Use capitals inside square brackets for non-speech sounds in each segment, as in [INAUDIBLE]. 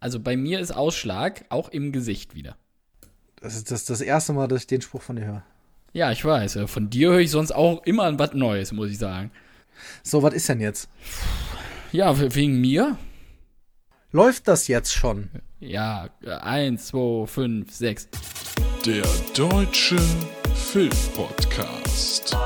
Also bei mir ist Ausschlag auch im Gesicht wieder. Das ist das, das erste Mal, dass ich den Spruch von dir höre. Ja, ich weiß. Von dir höre ich sonst auch immer was Neues, muss ich sagen. So, was ist denn jetzt? Ja, wegen mir? Läuft das jetzt schon? Ja, eins, zwei, fünf, sechs. Der Deutsche Filmpodcast.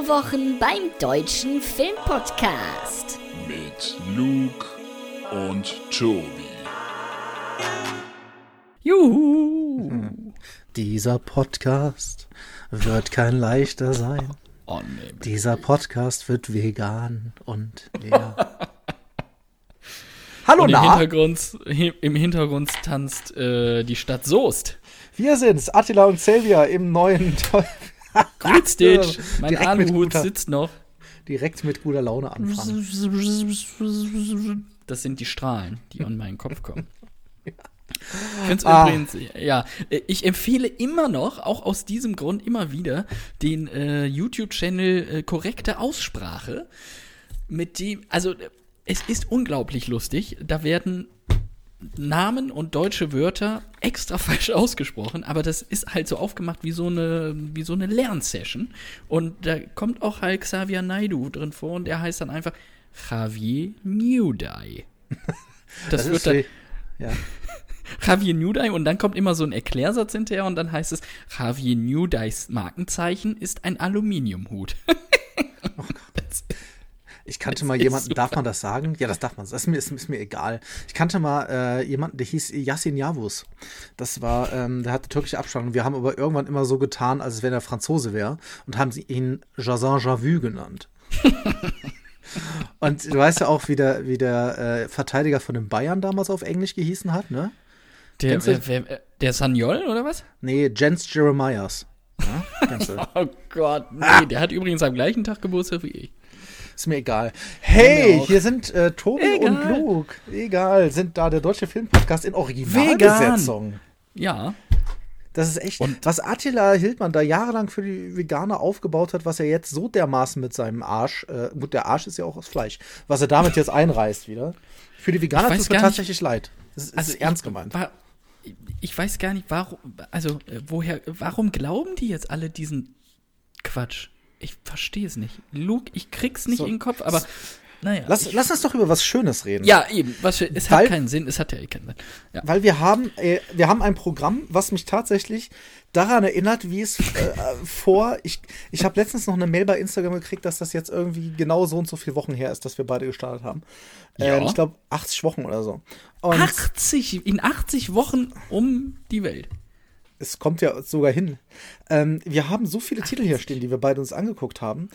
Heimkinowochen beim Deutschen Filmpodcast. Mit Luke und Tobi. Juhu! [LAUGHS] Dieser Podcast wird kein leichter sein. Oh nee. Dieser Podcast wird vegan und leer. [LAUGHS] Hallo Und im na, Hintergrund, hi- im Hintergrund tanzt äh, die Stadt Soest. wir sind's, Attila und Xavier im neuen [LAUGHS] [LAUGHS] Grüß dich. Mein Aluhut sitzt noch. direkt mit guter Laune anfangen. Das sind die Strahlen, die an meinen Kopf kommen. [LAUGHS] Ich finde Ah. übrigens, ja, ich empfehle immer noch, auch aus diesem Grund immer wieder, den äh, YouTube-Channel äh, Korrekte Aussprache, mit dem, also es ist unglaublich lustig, da werden Namen und deutsche Wörter extra [LAUGHS] falsch ausgesprochen, aber das ist halt so aufgemacht wie so eine, wie so eine Lernsession. Und da kommt auch halt Xavier Naidu drin vor und der heißt dann einfach Javier Newdye. [LAUGHS] Das, wird ist dann ja. [LAUGHS] Javier Newdye und dann kommt immer so ein Erklärsatz hinterher und dann heißt es, Javier Newdyes Markenzeichen ist ein Aluminiumhut. Das- Ich kannte mal ist jemanden, super. darf man das sagen? Ja, das darf man. Das ist mir, ist, ist mir egal. Ich kannte mal äh, jemanden, der hieß Yassin Yavuz. Das war, ähm, der hatte türkische Abstammung. Wir haben aber irgendwann immer so getan, als wenn er Franzose wäre und haben sie ihn Jazin Javu genannt. [LAUGHS] und du weißt ja auch, wie der, wie der äh, Verteidiger von den Bayern damals auf Englisch gehießen hat, ne? der, wer, wer, der Sanyol oder was? Nee, Jens Jeremias. [LAUGHS] Ja? Oh Gott, nee, der hat übrigens am gleichen Tag Geburtstag wie ich. Ist mir egal. Hey, hier sind äh, Tobi Egal. und Luke. Egal, sind da der deutsche Filmpodcast in Originalbesetzung. Ja, Das ist echt, Und- was Attila Hildmann da jahrelang für die Veganer aufgebaut hat, was er jetzt so dermaßen mit seinem Arsch, äh, gut, der Arsch ist ja auch aus Fleisch, was er damit jetzt einreißt wieder. Für die Veganer tut es mir gar nicht- tatsächlich leid. Das ist, also ist ernst gemeint. War, ich weiß gar nicht, warum, also äh, woher, warum glauben die jetzt alle diesen Quatsch? Ich verstehe es nicht. Luke, ich krieg's nicht So, in den Kopf, aber naja. Lass, lass uns doch über was Schönes reden. ja, eben, was es Weil- hat keinen Sinn, es hat ja eh keinen Sinn. Ja. Weil wir haben, äh, wir haben ein Programm, was mich tatsächlich daran erinnert, wie es äh, äh, vor. Ich, ich habe letztens noch eine Mail bei Instagram gekriegt, dass das jetzt irgendwie genau so und so viele Wochen her ist, dass wir beide gestartet haben. Ja. Äh, ich glaube 80 Wochen oder so. Und 80, in 80 Wochen um die Welt. Es kommt ja sogar hin. Ähm, wir haben so viele Titel hier stehen, die wir beide uns angeguckt haben,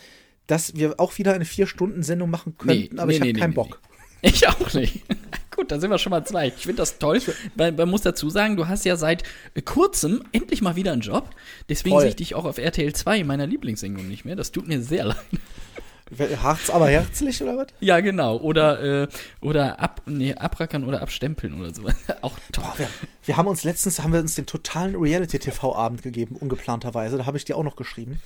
dass wir auch wieder eine Vier-Stunden-Sendung machen könnten, aber ich habe keinen Bock. Nee. Ich auch nicht. [LAUGHS] Gut, dann sind wir schon mal zwei. Ich finde das toll, weil man muss dazu sagen, du hast ja seit kurzem endlich mal wieder einen Job. Deswegen Voll. sehe ich dich auch auf RTL 2, meiner Lieblingssendung, nicht mehr. Das tut mir sehr [LAUGHS] leid. Harz aber herzlich oder was? Ja, genau. Oder, äh, oder ab, nee, abrackern oder abstempeln oder sowas. [LAUGHS] Auch toll. Wir, wir haben uns letztens, haben wir uns den totalen Reality-TV-Abend gegeben, ungeplanterweise. Da habe ich dir auch noch geschrieben.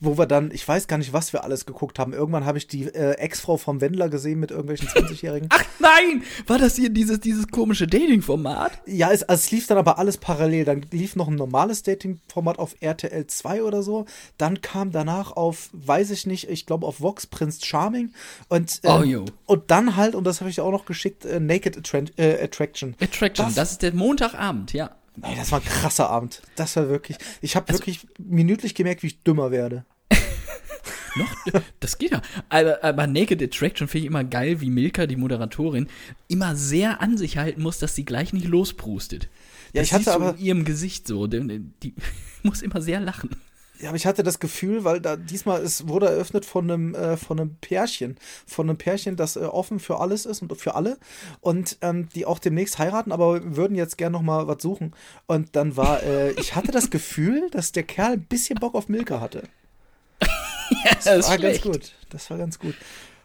Wo wir dann, ich weiß gar nicht, was wir alles geguckt haben. Irgendwann habe ich die äh, Ex-Frau vom Wendler gesehen mit irgendwelchen 20-Jährigen. [LAUGHS] Ach nein! War das hier dieses, dieses komische Dating-Format? Ja, es, also es lief dann aber alles parallel. Dann lief noch ein normales Dating-Format auf RTL 2 oder so. Dann kam danach auf, weiß ich nicht, ich glaube auf Vox Prince Charming. Und, ähm, Oh, und dann halt, und das habe ich auch noch geschickt, äh, Naked Attra äh, Attraction. Attraction, Das- das, ist der Montagabend, ja. Ey, das war ein krasser Abend. Das war wirklich. Ich habe wirklich minütlich gemerkt, wie ich dümmer werde. [LAUGHS] Noch? Das geht ja. Aber, aber Naked Attraction finde ich immer geil, wie Milka, die Moderatorin, immer sehr an sich halten muss, dass sie gleich nicht losprustet. Ja, Das ich hatte aber- in ihrem Gesicht so. Die, die [LAUGHS] muss immer sehr lachen. Ja, aber ich hatte das Gefühl, weil da diesmal es wurde eröffnet von einem äh, von einem Pärchen, von einem Pärchen, das äh, offen für alles ist und für alle und ähm, die auch demnächst heiraten, aber würden jetzt gern noch mal was suchen. Und dann war, äh, [LAUGHS] ich hatte das Gefühl, dass der Kerl ein bisschen Bock auf Milka hatte. [LAUGHS] Das Das war ganz gut. Das war ganz gut.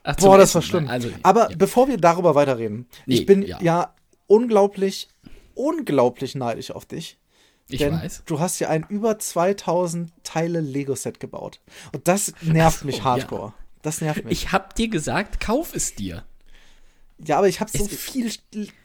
Ach, Boah, das war schlimm. Also, Aber ja. bevor wir darüber weiterreden, Nee, ich bin ja. ja. unglaublich, unglaublich neidisch auf dich. Ich denn weiß. du hast ja ein über 2000 Teile Lego-Set gebaut. Und das nervt so, mich hardcore. Das nervt mich. Ich hab dir gesagt, kauf es dir. ja, aber ich habe so viel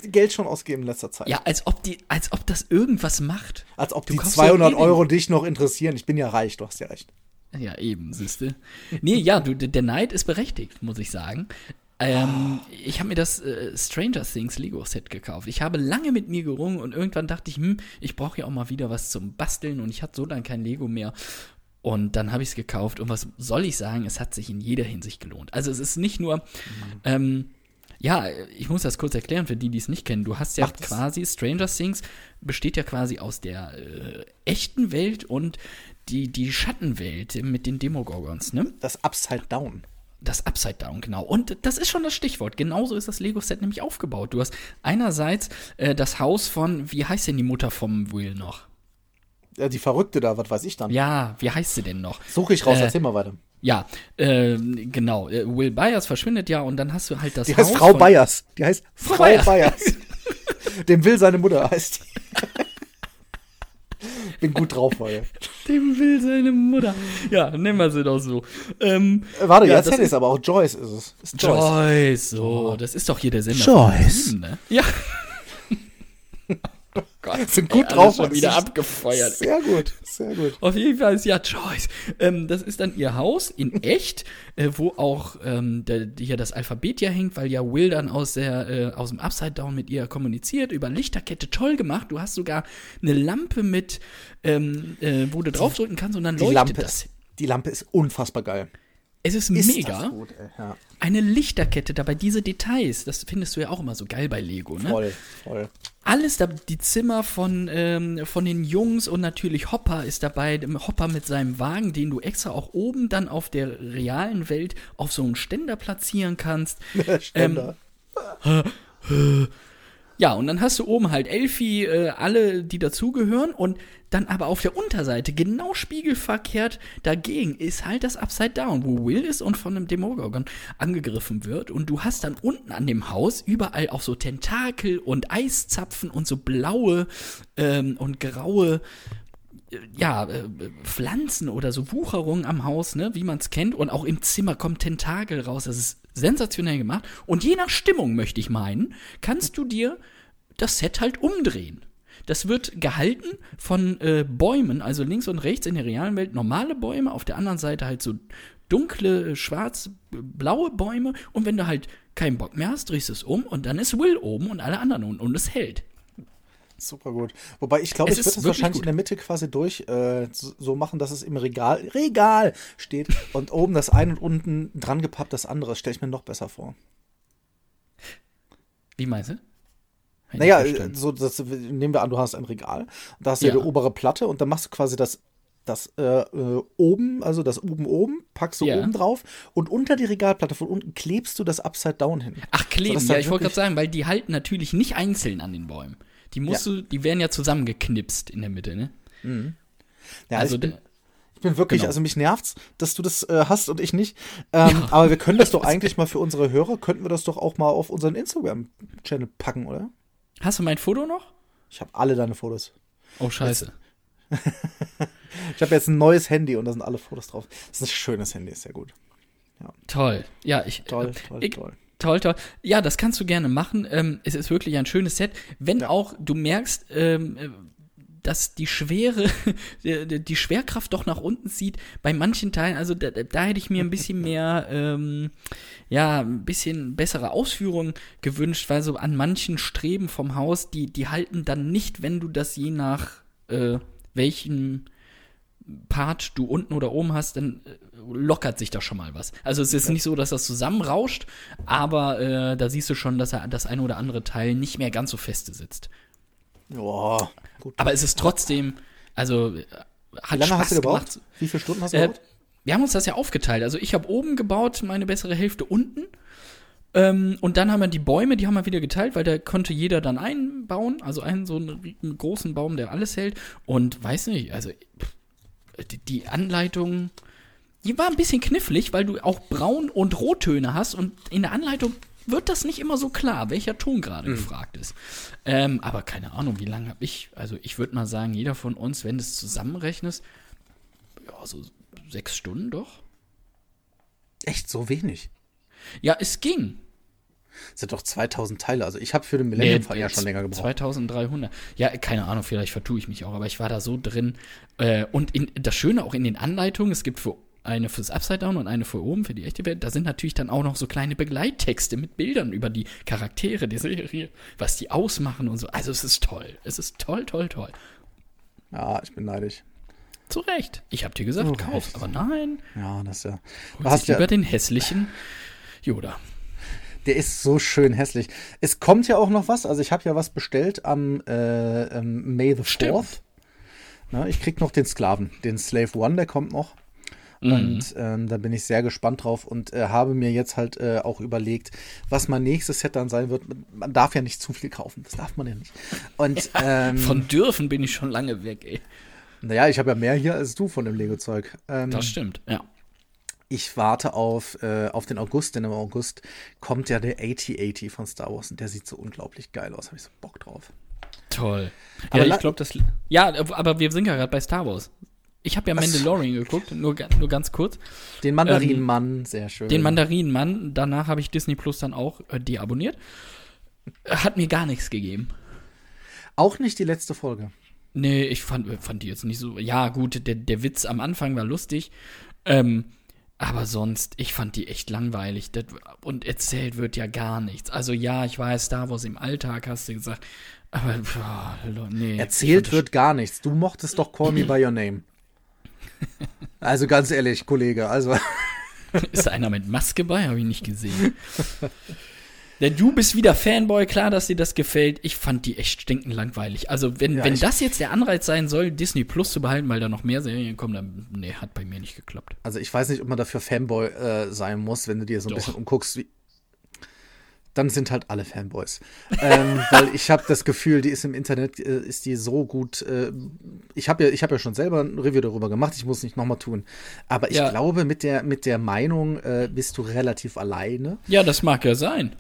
Geld schon ausgegeben in letzter Zeit. Ja, als ob die, als ob das irgendwas macht. Als ob Du die kaufst 200 ja eh Euro dich noch interessieren. Ich bin ja reich, du hast ja recht. Ja, eben, siehste. Nee, ja, du, der Neid ist berechtigt, muss ich sagen. Ähm, ich habe mir das äh, Stranger Things Lego Set gekauft. Ich habe lange mit mir gerungen und irgendwann dachte ich, hm, ich brauche ja auch mal wieder was zum Basteln und ich hatte so lange kein Lego mehr. Und dann habe ich es gekauft und was soll ich sagen, es hat sich in jeder Hinsicht gelohnt. Also es ist nicht nur, ähm, ja, ich muss das kurz erklären für die, die es nicht kennen. Du hast ja Macht es. quasi, Stranger Things besteht ja quasi aus der äh, echten Welt und die, die Schattenwelt mit den Demogorgons, ne? Das Upside Down. Das Upside Down, genau. Und das ist schon das Stichwort. Genauso ist das Lego-Set nämlich aufgebaut. Du hast einerseits äh, das Haus von, wie heißt denn die Mutter vom Will noch? Ja, die Verrückte da, was weiß ich dann. Ja, wie heißt sie denn noch? Suche ich raus, Äh, erzähl mal weiter. Ja, ähm, genau. Äh, Will Byers verschwindet ja und dann hast du halt das Die Haus heißt Frau von, Bayers. Die heißt Frau Bayers. Bayers. [LAUGHS] Dem will seine Mutter heißt die. [LAUGHS] Bin gut drauf heute. Dem will seine Mutter. [LAUGHS] Ja, nehmen wir sie doch so. Ähm, Äh, warte, Ja, jetzt das hätte ich ist- es aber auch Joyce ist es. Ist Joyce. Joyce, so, das ist doch hier der Sender. Joyce. von Sieben, ne? Ja. [LAUGHS] Gott, [LAUGHS] Sind gut ey, drauf, das wieder abgefeuert. [LAUGHS] Sehr gut, sehr gut. Auf jeden Fall ist ja Joyce. Ähm, das ist dann ihr Haus in echt, äh, wo auch ähm, der, hier das Alphabet ja hängt, weil ja Will dann aus, der, äh, aus dem Upside Down mit ihr kommuniziert, über Lichterkette, toll gemacht. Du hast sogar eine Lampe mit, ähm, äh, wo du draufdrücken kannst und dann Die leuchtet Lampe, das. ist, die Lampe ist unfassbar geil. Es ist, Ist mega. gut. Ja, Eine Lichterkette dabei, diese Details, das findest du ja auch immer so geil bei Lego, ne? voll, voll. Alles da, die Zimmer von, ähm, von den Jungs und natürlich Hopper ist dabei, Hopper mit seinem Wagen, den du extra auch oben dann auf der realen Welt auf so einen Ständer platzieren kannst. [LAUGHS] Ständer. Ja, und dann hast du oben halt Elfi, äh, alle, die dazugehören und dann aber auf der Unterseite, genau spiegelverkehrt dagegen, ist halt das Upside Down, wo Will ist und von einem Demogorgon angegriffen wird. Und du hast dann unten an dem Haus überall auch so Tentakel und Eiszapfen und so blaue ähm, und graue ja, äh, Pflanzen oder so Wucherungen am Haus, ne, wie man es kennt. Und auch im Zimmer kommt Tentakel raus. Das ist sensationell gemacht. Und je nach Stimmung, möchte ich meinen, kannst du dir das Set halt umdrehen. Das wird gehalten von äh, Bäumen, also links und rechts in der realen Welt normale Bäume, auf der anderen Seite halt so dunkle, äh, schwarz-blaue Bäume. Und wenn du halt keinen Bock mehr hast, drehst du es um und dann ist Will oben und alle anderen unten und es hält. Super gut. Wobei ich glaube, Es ich würde das wirklich wahrscheinlich gut. in der Mitte quasi durch äh, so so machen, dass es im Regal, Regal steht und oben das eine und unten dran gepappt das andere. Stelle ich mir noch besser vor. Wie meinst du? Ich Naja, so, das, nehmen wir an, du hast ein Regal da hast du ja. Die obere Platte und dann machst du quasi das, das äh, äh, oben, also das oben oben, packst du Ja. oben drauf und unter die Regalplatte von unten klebst du das Upside Down hin. Ach, kleben, Sodass ja, ich wollte gerade sagen, weil die halten natürlich nicht einzeln an den Bäumen. Die musst du, die werden ja zusammengeknipst in der Mitte, ne? Ja, also, ich bin, Ich bin wirklich, Genau. also mich nervt's, dass du das äh, hast und ich nicht. Ähm, Aber wir können das [LAUGHS] doch eigentlich mal für unsere Hörer, könnten wir das doch auch mal auf unseren Instagram-Channel packen, oder? hast du mein Foto noch? Ich habe alle deine Fotos. Oh, scheiße. [LAUGHS] Ich habe jetzt ein neues Handy und da sind alle Fotos drauf. Das ist ein schönes Handy, ist sehr gut. Toll. Ja, ich. Toll, äh, toll, ich, toll. Toll, toll. Ja, das kannst du gerne machen. Ähm, es ist wirklich ein schönes Set. Wenn Ja. auch du merkst, ähm, äh, dass die Schwere, [LAUGHS] die, die Schwerkraft doch nach unten zieht, bei manchen Teilen, also da, da hätte ich mir ein bisschen [LAUGHS] mehr, ähm, ja, ein bisschen bessere Ausführungen gewünscht, weil so an manchen Streben vom Haus, die, die halten dann nicht, wenn du das je nach äh, welchen Part du unten oder oben hast, dann äh, lockert sich da schon mal was. Also es ist nicht so, dass das zusammenrauscht, aber äh, da siehst du schon, dass er das eine oder andere Teil nicht mehr ganz so feste sitzt. Boah, gut. Aber es ist trotzdem, also äh, hat Wie lange Spaß hast du gebaut? gemacht. Wie viele Stunden hast du Äh, gebaut? wir haben uns das ja aufgeteilt. Also ich habe oben gebaut, meine bessere Hälfte unten. Ähm, und dann haben wir die Bäume, die haben wir wieder geteilt, weil da konnte jeder dann einbauen. Also einen so einen, einen großen Baum, der alles hält. Und weiß nicht, also pff, die, die Anleitung, die war ein bisschen knifflig, weil du auch Braun- und Rottöne hast. Und in der Anleitung wird das nicht immer so klar, welcher Ton gerade Mhm. gefragt ist. Ähm, aber keine Ahnung, wie lange habe ich, also ich würde mal sagen, jeder von uns, wenn du es zusammenrechnest, ja, so sechs Stunden doch. Echt so wenig. Ja, es ging. Das sind doch 2000 Teile. Also ich habe für den Millennium Fall ja schon länger gebraucht. 2300. Ja, keine Ahnung, vielleicht vertue ich mich auch, aber ich war da so drin. Äh, und in, das Schöne auch in den Anleitungen, es gibt für eine fürs Upside Down und eine für oben, für die echte Welt, da sind natürlich dann auch noch so kleine Begleittexte mit Bildern über die Charaktere der Serie, was die ausmachen und so. Also es ist toll. Es ist toll, toll, toll. Ja, ich bin neidisch. Zu Recht. Ich hab dir gesagt, Zu kauf. Recht. Aber nein, Ja, das ist ja. Du hast ja lieber den hässlichen Yoda. Der ist so schön hässlich. Es kommt ja auch noch was. Also ich habe ja was bestellt am äh, ähm, May the Stimmt. 4th. Na, ich krieg noch den Sklaven, den Slave One, der kommt noch. Und ähm, da bin ich sehr gespannt drauf und äh, habe mir jetzt halt äh, auch überlegt, was mein nächstes Set dann sein wird. Man darf ja nicht zu viel kaufen, das darf man ja nicht. Und [LAUGHS] ähm, Von dürfen bin ich schon lange weg, ey. naja, ich habe ja mehr hier als du von dem Lego-Zeug. Ähm, Das stimmt, ja. Ich warte auf, äh, auf den August, denn im August kommt ja der AT-80 von Star Wars und der sieht so unglaublich geil aus. Habe ich so Bock drauf. Toll. Aber ja, ich glaube, das. Ja, aber wir sind ja gerade bei Star Wars. Ich habe ja Mandalorian geguckt, nur, nur ganz kurz. Den Mandarinenmann, sehr schön. Den Mandarinenmann, danach habe ich Disney Plus dann auch äh, deabonniert. Hat mir gar nichts gegeben. Auch nicht die letzte Folge. Nee, ich fand, fand die jetzt nicht so. Ja, gut, der, der Witz am Anfang war lustig. Ähm, aber sonst, ich fand die echt langweilig. Das, und erzählt wird ja gar nichts. Also ja, ich weiß, Star Wars im Alltag, hast du gesagt. Aber, boah, nee. Erzählt wird gar nichts. Du mochtest doch Call Me By Your Name. [LAUGHS] Also ganz ehrlich, Kollege, also Ist da einer mit Maske bei? Habe ich nicht gesehen. [LAUGHS] Denn du bist wieder Fanboy, klar, dass dir das gefällt. Ich fand die echt stinkend langweilig. Also, wenn, Ja, wenn das jetzt der Anreiz sein soll, Disney Plus zu behalten, weil da noch mehr Serien kommen, dann, nee, hat bei mir nicht geklappt. Also ich weiß nicht, ob man dafür Fanboy äh, sein muss, wenn du dir so ein Doch. bisschen umguckst. Wie dann sind halt alle Fanboys. ähm, [LAUGHS] weil ich habe das Gefühl, die ist im Internet, äh, ist die so gut. Äh, ich habe ja, ich hab ja schon selber ein Review darüber gemacht, ich muss nicht nochmal tun. Aber ich Ja. glaube, mit der, mit der Meinung äh, bist du relativ alleine. Ja, das mag ja sein.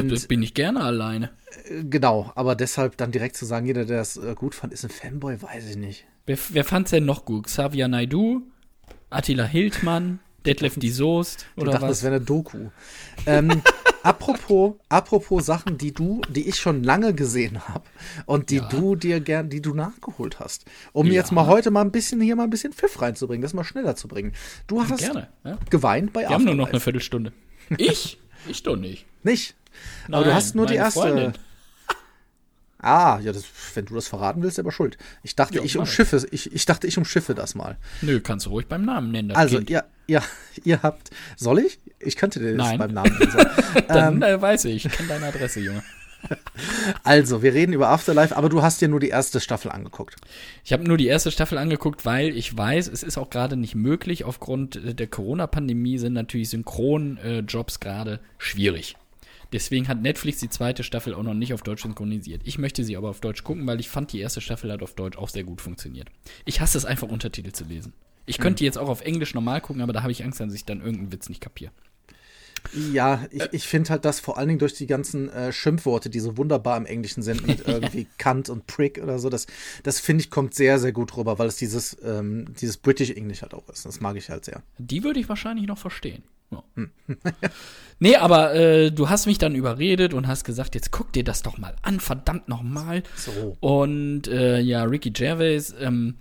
Und- das bin ich gerne alleine. Äh, genau, aber deshalb dann direkt zu sagen, jeder, der das äh, gut fand, ist ein Fanboy, weiß ich nicht. Wer, wer fand's denn noch gut? Xavier Naidu, Attila Hildmann, Detlef die Soest oder dachte, was? das wäre eine Doku. ähm, [LAUGHS] apropos, apropos Sachen, die du, die ich schon lange gesehen habe und die Ja. du dir gern, die du nachgeholt hast. Um Ja. jetzt mal heute mal ein bisschen hier mal ein bisschen Pfiff reinzubringen, das mal schneller zu bringen. Du hast Gerne. Ja. geweint bei Wir haben nur noch eine Afterlife. Viertelstunde. Ich? [LAUGHS] Ich doch nicht. Nicht. Aber du Nein, hast nur die erste. Freundin. [LAUGHS] Ah, ja, das, wenn du das verraten willst, selber schuld. Ich dachte, Ja, ich umschiffe, ich, ich dachte, ich umschiffe das mal. Nö, kannst du ruhig beim Namen nennen. das Also, Kind. ihr, [LAUGHS] ihr, ihr habt, soll ich? Ich könnte dir das Nein. beim Namen nennen. [LAUGHS] Dann ähm, äh, weiß ich. Ich kenne deine Adresse, Junge. Also, wir reden über Afterlife, aber du hast dir nur die erste Staffel angeguckt. Ich habe nur die erste Staffel angeguckt, weil ich weiß, es ist auch gerade nicht möglich. Aufgrund äh, der Corona-Pandemie sind natürlich Synchronjobs gerade schwierig. Deswegen hat Netflix die zweite Staffel auch noch nicht auf Deutsch synchronisiert. Ich möchte sie aber auf Deutsch gucken, weil ich fand, die erste Staffel hat auf Deutsch auch sehr gut funktioniert. Ich hasse es einfach, Untertitel zu lesen. Ich könnte die jetzt auch auf Englisch normal gucken, aber da habe ich Angst, dass ich dann irgendeinen Witz nicht kapiere. Ja, ich, ich finde halt, dass vor allen Dingen durch die ganzen äh, Schimpfworte, die so wunderbar im Englischen sind, mit [LAUGHS] irgendwie Cunt und Prick oder so, das, das finde ich kommt sehr, sehr gut rüber, weil es dieses, ähm, dieses British English halt auch ist. Das mag ich halt sehr. Die würde ich wahrscheinlich noch verstehen. Ja. [LAUGHS] nee, aber äh, du hast mich dann überredet und hast gesagt, jetzt guck dir das doch mal an, verdammt nochmal. So. Und äh, ja, Ricky Gervais, ähm,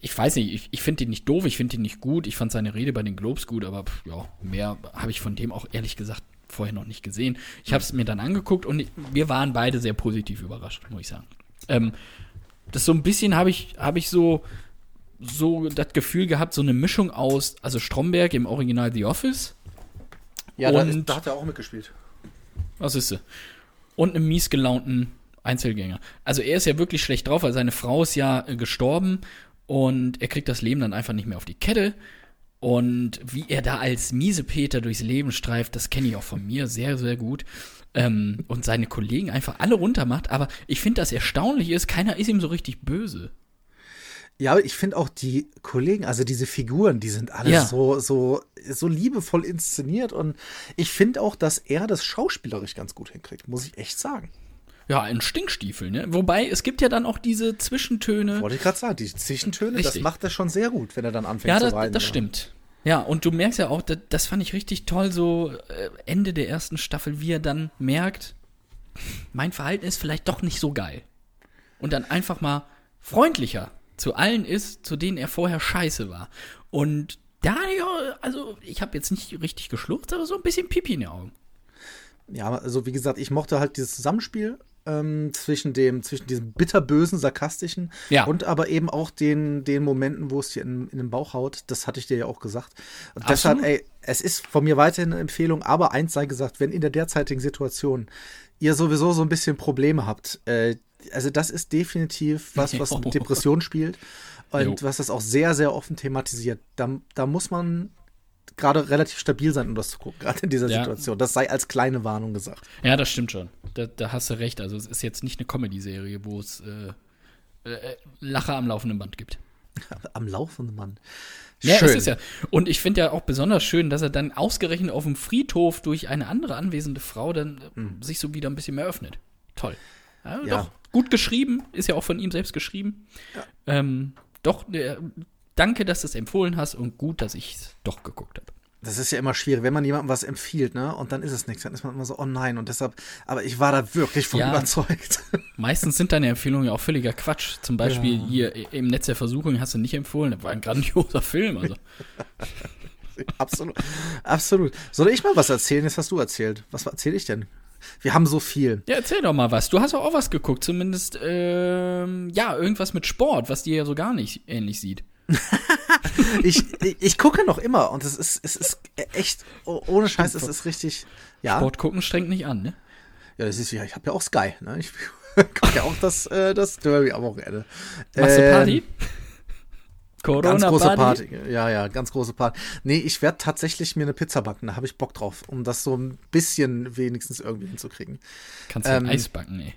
ich weiß nicht, ich, ich finde ihn nicht doof, ich finde ihn nicht gut. Ich fand seine Rede bei den Globes gut, aber pff, ja, mehr habe ich von dem auch ehrlich gesagt vorher noch nicht gesehen. Ich habe es mir dann angeguckt und wir waren beide sehr positiv überrascht, muss ich sagen. Ähm, das so ein bisschen habe ich, habe ich so, so das Gefühl gehabt, so eine Mischung aus, also Stromberg im Original The Office, Ja, da, ist, da hat er auch mitgespielt. was ist sie? Und einem mies gelaunten Einzelgänger. Also er ist ja wirklich schlecht drauf, weil seine Frau ist ja äh, gestorben und er kriegt das Leben dann einfach nicht mehr auf die Kette. Und wie er da als Miesepeter durchs Leben streift, das kenne ich auch von mir sehr, sehr gut. Ähm, und seine Kollegen einfach alle runtermacht. Aber ich finde, das erstaunlich ist, keiner ist ihm so richtig böse. Ja, aber ich finde auch die Kollegen, also diese Figuren, die sind alle Ja. so, so, so liebevoll inszeniert und ich finde auch, dass er das schauspielerisch ganz gut hinkriegt, muss ich echt sagen. Ja, ein Stinkstiefel, ne? Wobei, es gibt ja dann auch diese Zwischentöne. Wollte ich gerade sagen, die Zwischentöne, das Richtig. macht er schon sehr gut, wenn er dann anfängt Ja, zu das, reiten. das stimmt. Ja, und du merkst ja auch, das, das fand ich richtig toll, so äh, Ende der ersten Staffel, wie er dann merkt, mein Verhalten ist vielleicht doch nicht so geil. Und dann einfach mal freundlicher zu allen ist, zu denen er vorher scheiße war. Und da, ja, also ich habe jetzt nicht richtig geschluckt, aber so ein bisschen Pipi in den Augen. Ja, also wie gesagt, ich mochte halt dieses Zusammenspiel ähm, zwischen dem, zwischen diesem bitterbösen, sarkastischen Ja. und aber eben auch den, den Momenten, wo es dir in, in den Bauch haut. Das hatte ich dir ja auch gesagt. Und deshalb, ey, es ist von mir weiterhin eine Empfehlung, aber eins sei gesagt, wenn in der derzeitigen Situation ihr sowieso so ein bisschen Probleme habt, äh, also das ist definitiv was, was mit [LAUGHS] Depression spielt und Jo. was das auch sehr, sehr offen thematisiert. Da, da muss man gerade relativ stabil sein, um das zu gucken, [LAUGHS] gerade in dieser Ja. Situation. Das sei als kleine Warnung gesagt. Ja, das stimmt schon. Da, da hast du recht. Also es ist jetzt nicht eine Comedy-Serie, wo es äh, äh, Lacher am laufenden Band gibt. [LAUGHS] Am laufenden Mann. Ja, Schön. es ist ja. Und ich finde ja auch besonders schön, dass er dann ausgerechnet auf dem Friedhof durch eine andere anwesende Frau dann äh, sich so wieder ein bisschen mehr öffnet. Toll. Ja. Ja. Doch, gut geschrieben, ist ja auch von ihm selbst geschrieben. Ähm, doch, äh, danke, dass du es empfohlen hast und gut, dass ich es doch geguckt habe. Das ist ja immer schwierig, wenn man jemandem was empfiehlt, ne? Und dann ist es nichts. Dann ist man immer so, oh nein. Und deshalb, aber ich war da wirklich von Ja. überzeugt. [LAUGHS] Meistens sind deine Empfehlungen ja auch völliger Quatsch. Zum Beispiel Ja. hier im Netz der Versuchung hast du nicht empfohlen. Das war ein grandioser Film. Also. [LAUGHS] absolut. Absolut. Soll ich mal was erzählen? Jetzt hast du erzählt. Was erzähle ich denn? Wir haben so viel. Ja, erzähl doch mal was. Du hast doch auch was geguckt, zumindest, ähm, ja, irgendwas mit Sport, was dir ja so gar nicht ähnlich sieht. [LAUGHS] Ich, ich, gucke noch immer und es ist, es ist echt, oh, ohne Scheiß, es ist richtig. Ja, Sport gucken strengt nicht an, ne? ja das ist ja, ich habe ja auch Sky, ne? Ich [LAUGHS] gucke ja auch das, äh, das Derby am Wochenende. Machst du Ähm, Party? Corona Ganz große Party. Ja, ja, ganz große Party. Nee, ich werde tatsächlich mir eine Pizza backen. Da habe ich Bock drauf, um das so ein bisschen wenigstens irgendwie hinzukriegen. Kannst du Ähm, Eis backen, ey.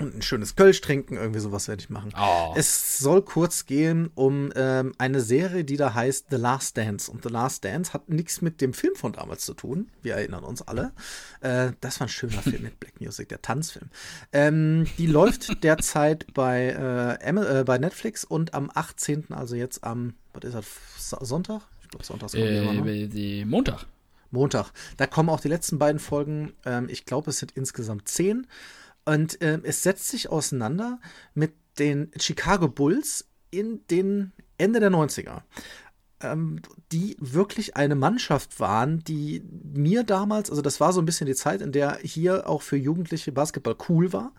Und ein schönes Kölsch trinken, irgendwie sowas werde ich machen. Oh. Es soll kurz gehen um ähm, eine Serie, die da heißt The Last Dance. Und The Last Dance hat nichts mit dem Film von damals zu tun. Wir erinnern uns alle. Äh, das war ein schöner Film mit Black Music, der Tanzfilm. Ähm, die läuft [LAUGHS] derzeit bei, äh, äh, bei Netflix und am 18., also jetzt am, was ist das, Sonntag? Ich glaube, Sonntag kommt immer, ne? Äh, Montag. Montag. Da kommen auch die letzten beiden Folgen. Ähm, ich glaube, es sind insgesamt zehn. Und ähm, es setzt sich auseinander mit den Chicago Bulls in den Ende der 90er. Ähm, die wirklich eine Mannschaft waren, die mir damals, also das war so ein bisschen die Zeit, in der hier auch für Jugendliche Basketball cool war.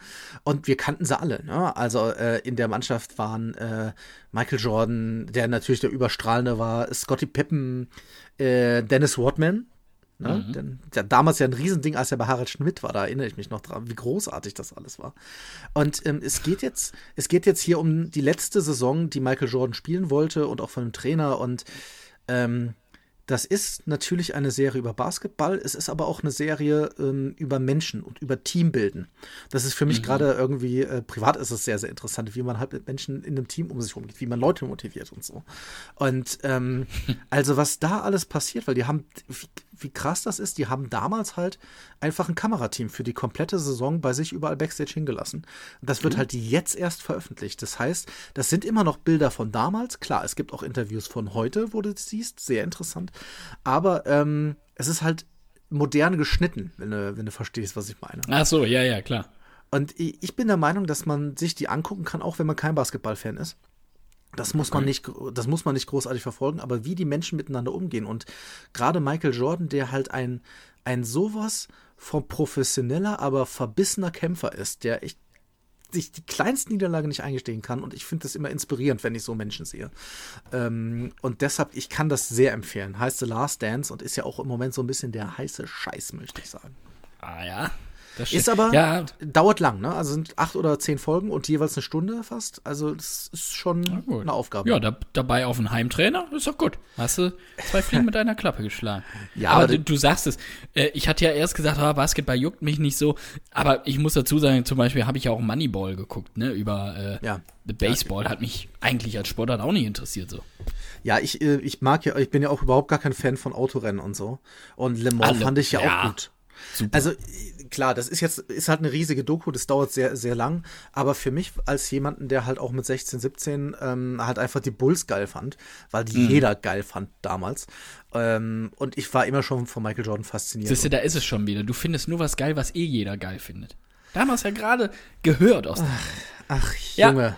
Und wir kannten sie alle. Ne? Also äh, in der Mannschaft waren äh, Michael Jordan, der natürlich der Überstrahlende war, Scottie Pippen, äh, Dennis Rodman, Ne? Denn der, damals ja ein Riesending, als er bei Harald Schmidt war, da erinnere ich mich noch dran, wie großartig das alles war. Und ähm, es geht jetzt, es geht jetzt hier um die letzte Saison, die Michael Jordan spielen wollte und auch von dem Trainer. Und ähm, das ist natürlich eine Serie über Basketball, es ist aber auch eine Serie ähm, über Menschen und über Teambilden. Das ist für mich gerade irgendwie, äh, privat ist es sehr, sehr interessant, wie man halt mit Menschen in einem Team um sich rumgeht, wie man Leute motiviert und so. Und ähm, [LAUGHS] also was da alles passiert, weil die haben, wie, krass das ist, die haben damals halt einfach ein Kamerateam für die komplette Saison bei sich überall Backstage hingelassen. Das wird halt jetzt erst veröffentlicht. Das heißt, das sind immer noch Bilder von damals. Klar, es gibt auch Interviews von heute, wo du das siehst, sehr interessant. Aber ähm, es ist halt modern geschnitten, wenn du, wenn du verstehst, was ich meine. Ach so, ja, ja, klar. Und ich bin der Meinung, dass man sich die angucken kann, auch wenn man kein Basketballfan ist. Das muss man nicht, das muss man nicht großartig verfolgen, aber wie die Menschen miteinander umgehen und gerade Michael Jordan, der halt ein, ein sowas von professioneller, aber verbissener Kämpfer ist, der echt sich die kleinste Niederlage nicht eingestehen kann und ich finde das immer inspirierend, wenn ich so Menschen sehe. Ähm, und deshalb, ich kann das sehr empfehlen. Heißt The Last Dance und ist ja auch im Moment so ein bisschen der heiße Scheiß, möchte ich sagen. Ah ja. Das Ist aber, Ja, dauert lang, ne? Also sind acht oder zehn Folgen und jeweils eine Stunde fast. Also das ist schon eine Aufgabe. Ja, da, dabei auf einen Heimtrainer, ist doch gut. Hast du zwei Fliegen mit einer Klappe geschlagen. Ja, aber aber du, du sagst es. Äh, ich hatte ja erst gesagt, ah, Basketball juckt mich nicht so. Aber ich muss dazu sagen, zum Beispiel habe ich ja auch Moneyball geguckt, ne? Über äh, Ja. The Baseball hat mich eigentlich als Sportart auch nicht interessiert so. Ja, ich, äh, ich mag ja, ich bin ja auch überhaupt gar kein Fan von Autorennen und so. Und Le Mans Alle- fand ich ja, ja. auch gut. Also äh, klar, das ist jetzt ist halt eine riesige Doku, das dauert sehr sehr lang, aber für mich als jemanden, der halt auch mit 16, 17 ähm, halt einfach die Bulls geil fand, weil die Mhm. jeder geil fand damals. Ähm, und ich war immer schon von Michael Jordan fasziniert. Siehst du, da ist es schon wieder. Du findest nur was geil, was eh jeder geil findet. Da haben wir es ja gerade gehört aus Ach, Ja. Junge.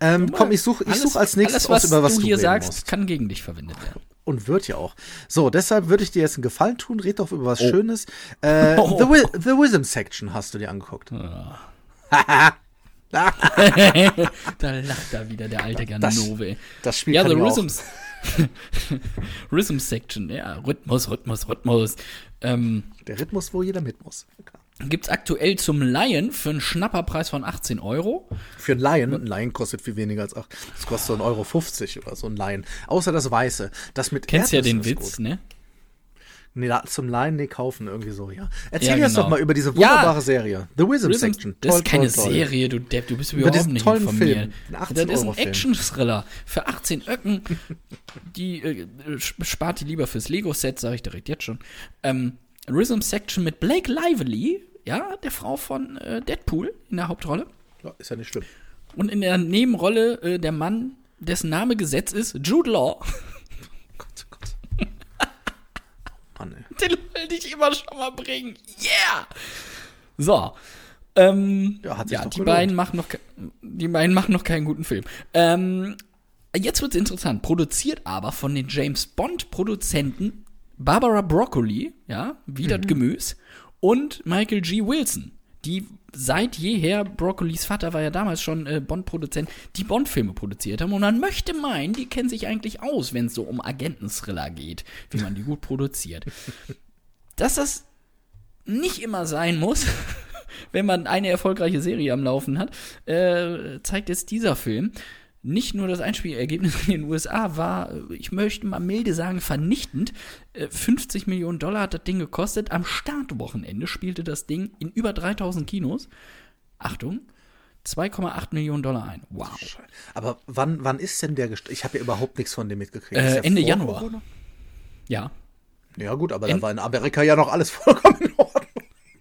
Ähm, komm, ich suche ich alles, such als nächstes alles, was aus, über was du du hier reden sagst, musst. kann gegen dich verwendet werden. Und wird ja auch. So, deshalb würde ich dir jetzt einen Gefallen tun. Red doch über was Oh. Schönes. Äh, [LAUGHS] Oh. The, Wi The Wisdom Section hast du dir angeguckt. [LAUGHS] Da lacht da wieder der alte Ganove. ey. Das Spiel Ja, The. Rhythms. [LAUGHS] Rhythm Section, ja, Rhythmus, Rhythmus, Rhythmus. Ähm, Der Rhythmus, wo jeder mit muss. Klar. Gibt's aktuell zum Lion für einen Schnapperpreis von 18 Euro. Für einen Lion, ein Lion kostet viel weniger als 8. Das kostet so 1,50 Euro oder so ein Lion. Außer das Weiße. Das mit Kennst ja Erdnüssen den ist Witz, gut. ne? Nee, zum Lion, nee, kaufen irgendwie so, ja. Erzähl Ja, jetzt genau. doch mal über diese Ja. wunderbare Serie. The Wisdom Rhythm, Section. das ist keine toll, toll. Serie, du Depp, du bist Über überhaupt diesen nicht tollen informiert. Film, ein 18 das ist ein. Action-Thriller für 18 Öcken. Die äh, sp- spart die lieber fürs Lego-Set, sage ich direkt jetzt schon. Ähm, Rhythm Section mit Blake Lively, ja, der Frau von äh, Deadpool in der Hauptrolle. Ja, ist ja nicht schlimm. Und in der Nebenrolle äh, der Mann, dessen Name gesetzt ist, Jude Law. [LAUGHS] Gott, oh Gott. [LAUGHS] Mann, ey. Den wollte ich immer schon mal bringen. Yeah! So. Ähm, Ja, ja, hat sich doch die gelohnt. beiden machen noch die beiden machen noch keinen guten Film. Ähm, jetzt wird's interessant. Produziert aber von den James Bond Produzenten Barbara Broccoli, ja, wie Mhm. das Gemüse, und Michael G. Wilson, die seit jeher, Broccolis Vater war ja damals schon äh, Bond-Produzent, die Bond-Filme produziert haben. Und man möchte meinen, die kennen sich eigentlich aus, wenn es so um Agenten-Thriller geht, wie man die gut produziert. [LAUGHS] Dass das nicht immer sein muss, [LAUGHS] wenn man eine erfolgreiche Serie am Laufen hat, äh, zeigt jetzt dieser Film. Nicht nur das Einspielergebnis in den USA war, äh, ich möchte mal milde sagen, vernichtend. Äh, 50 Millionen Dollar hat das Ding gekostet. Am Startwochenende spielte das Ding in über 3000 Kinos. Achtung, 2,8 Millionen Dollar ein. Wow. Aber wann, wann ist denn der gest Ich habe ja überhaupt nichts von dem mitgekriegt. Äh, Ende Januar. Corona? Ja, Ja, gut, aber En- da war in Amerika ja noch alles [LAUGHS] vollkommen in Ordnung.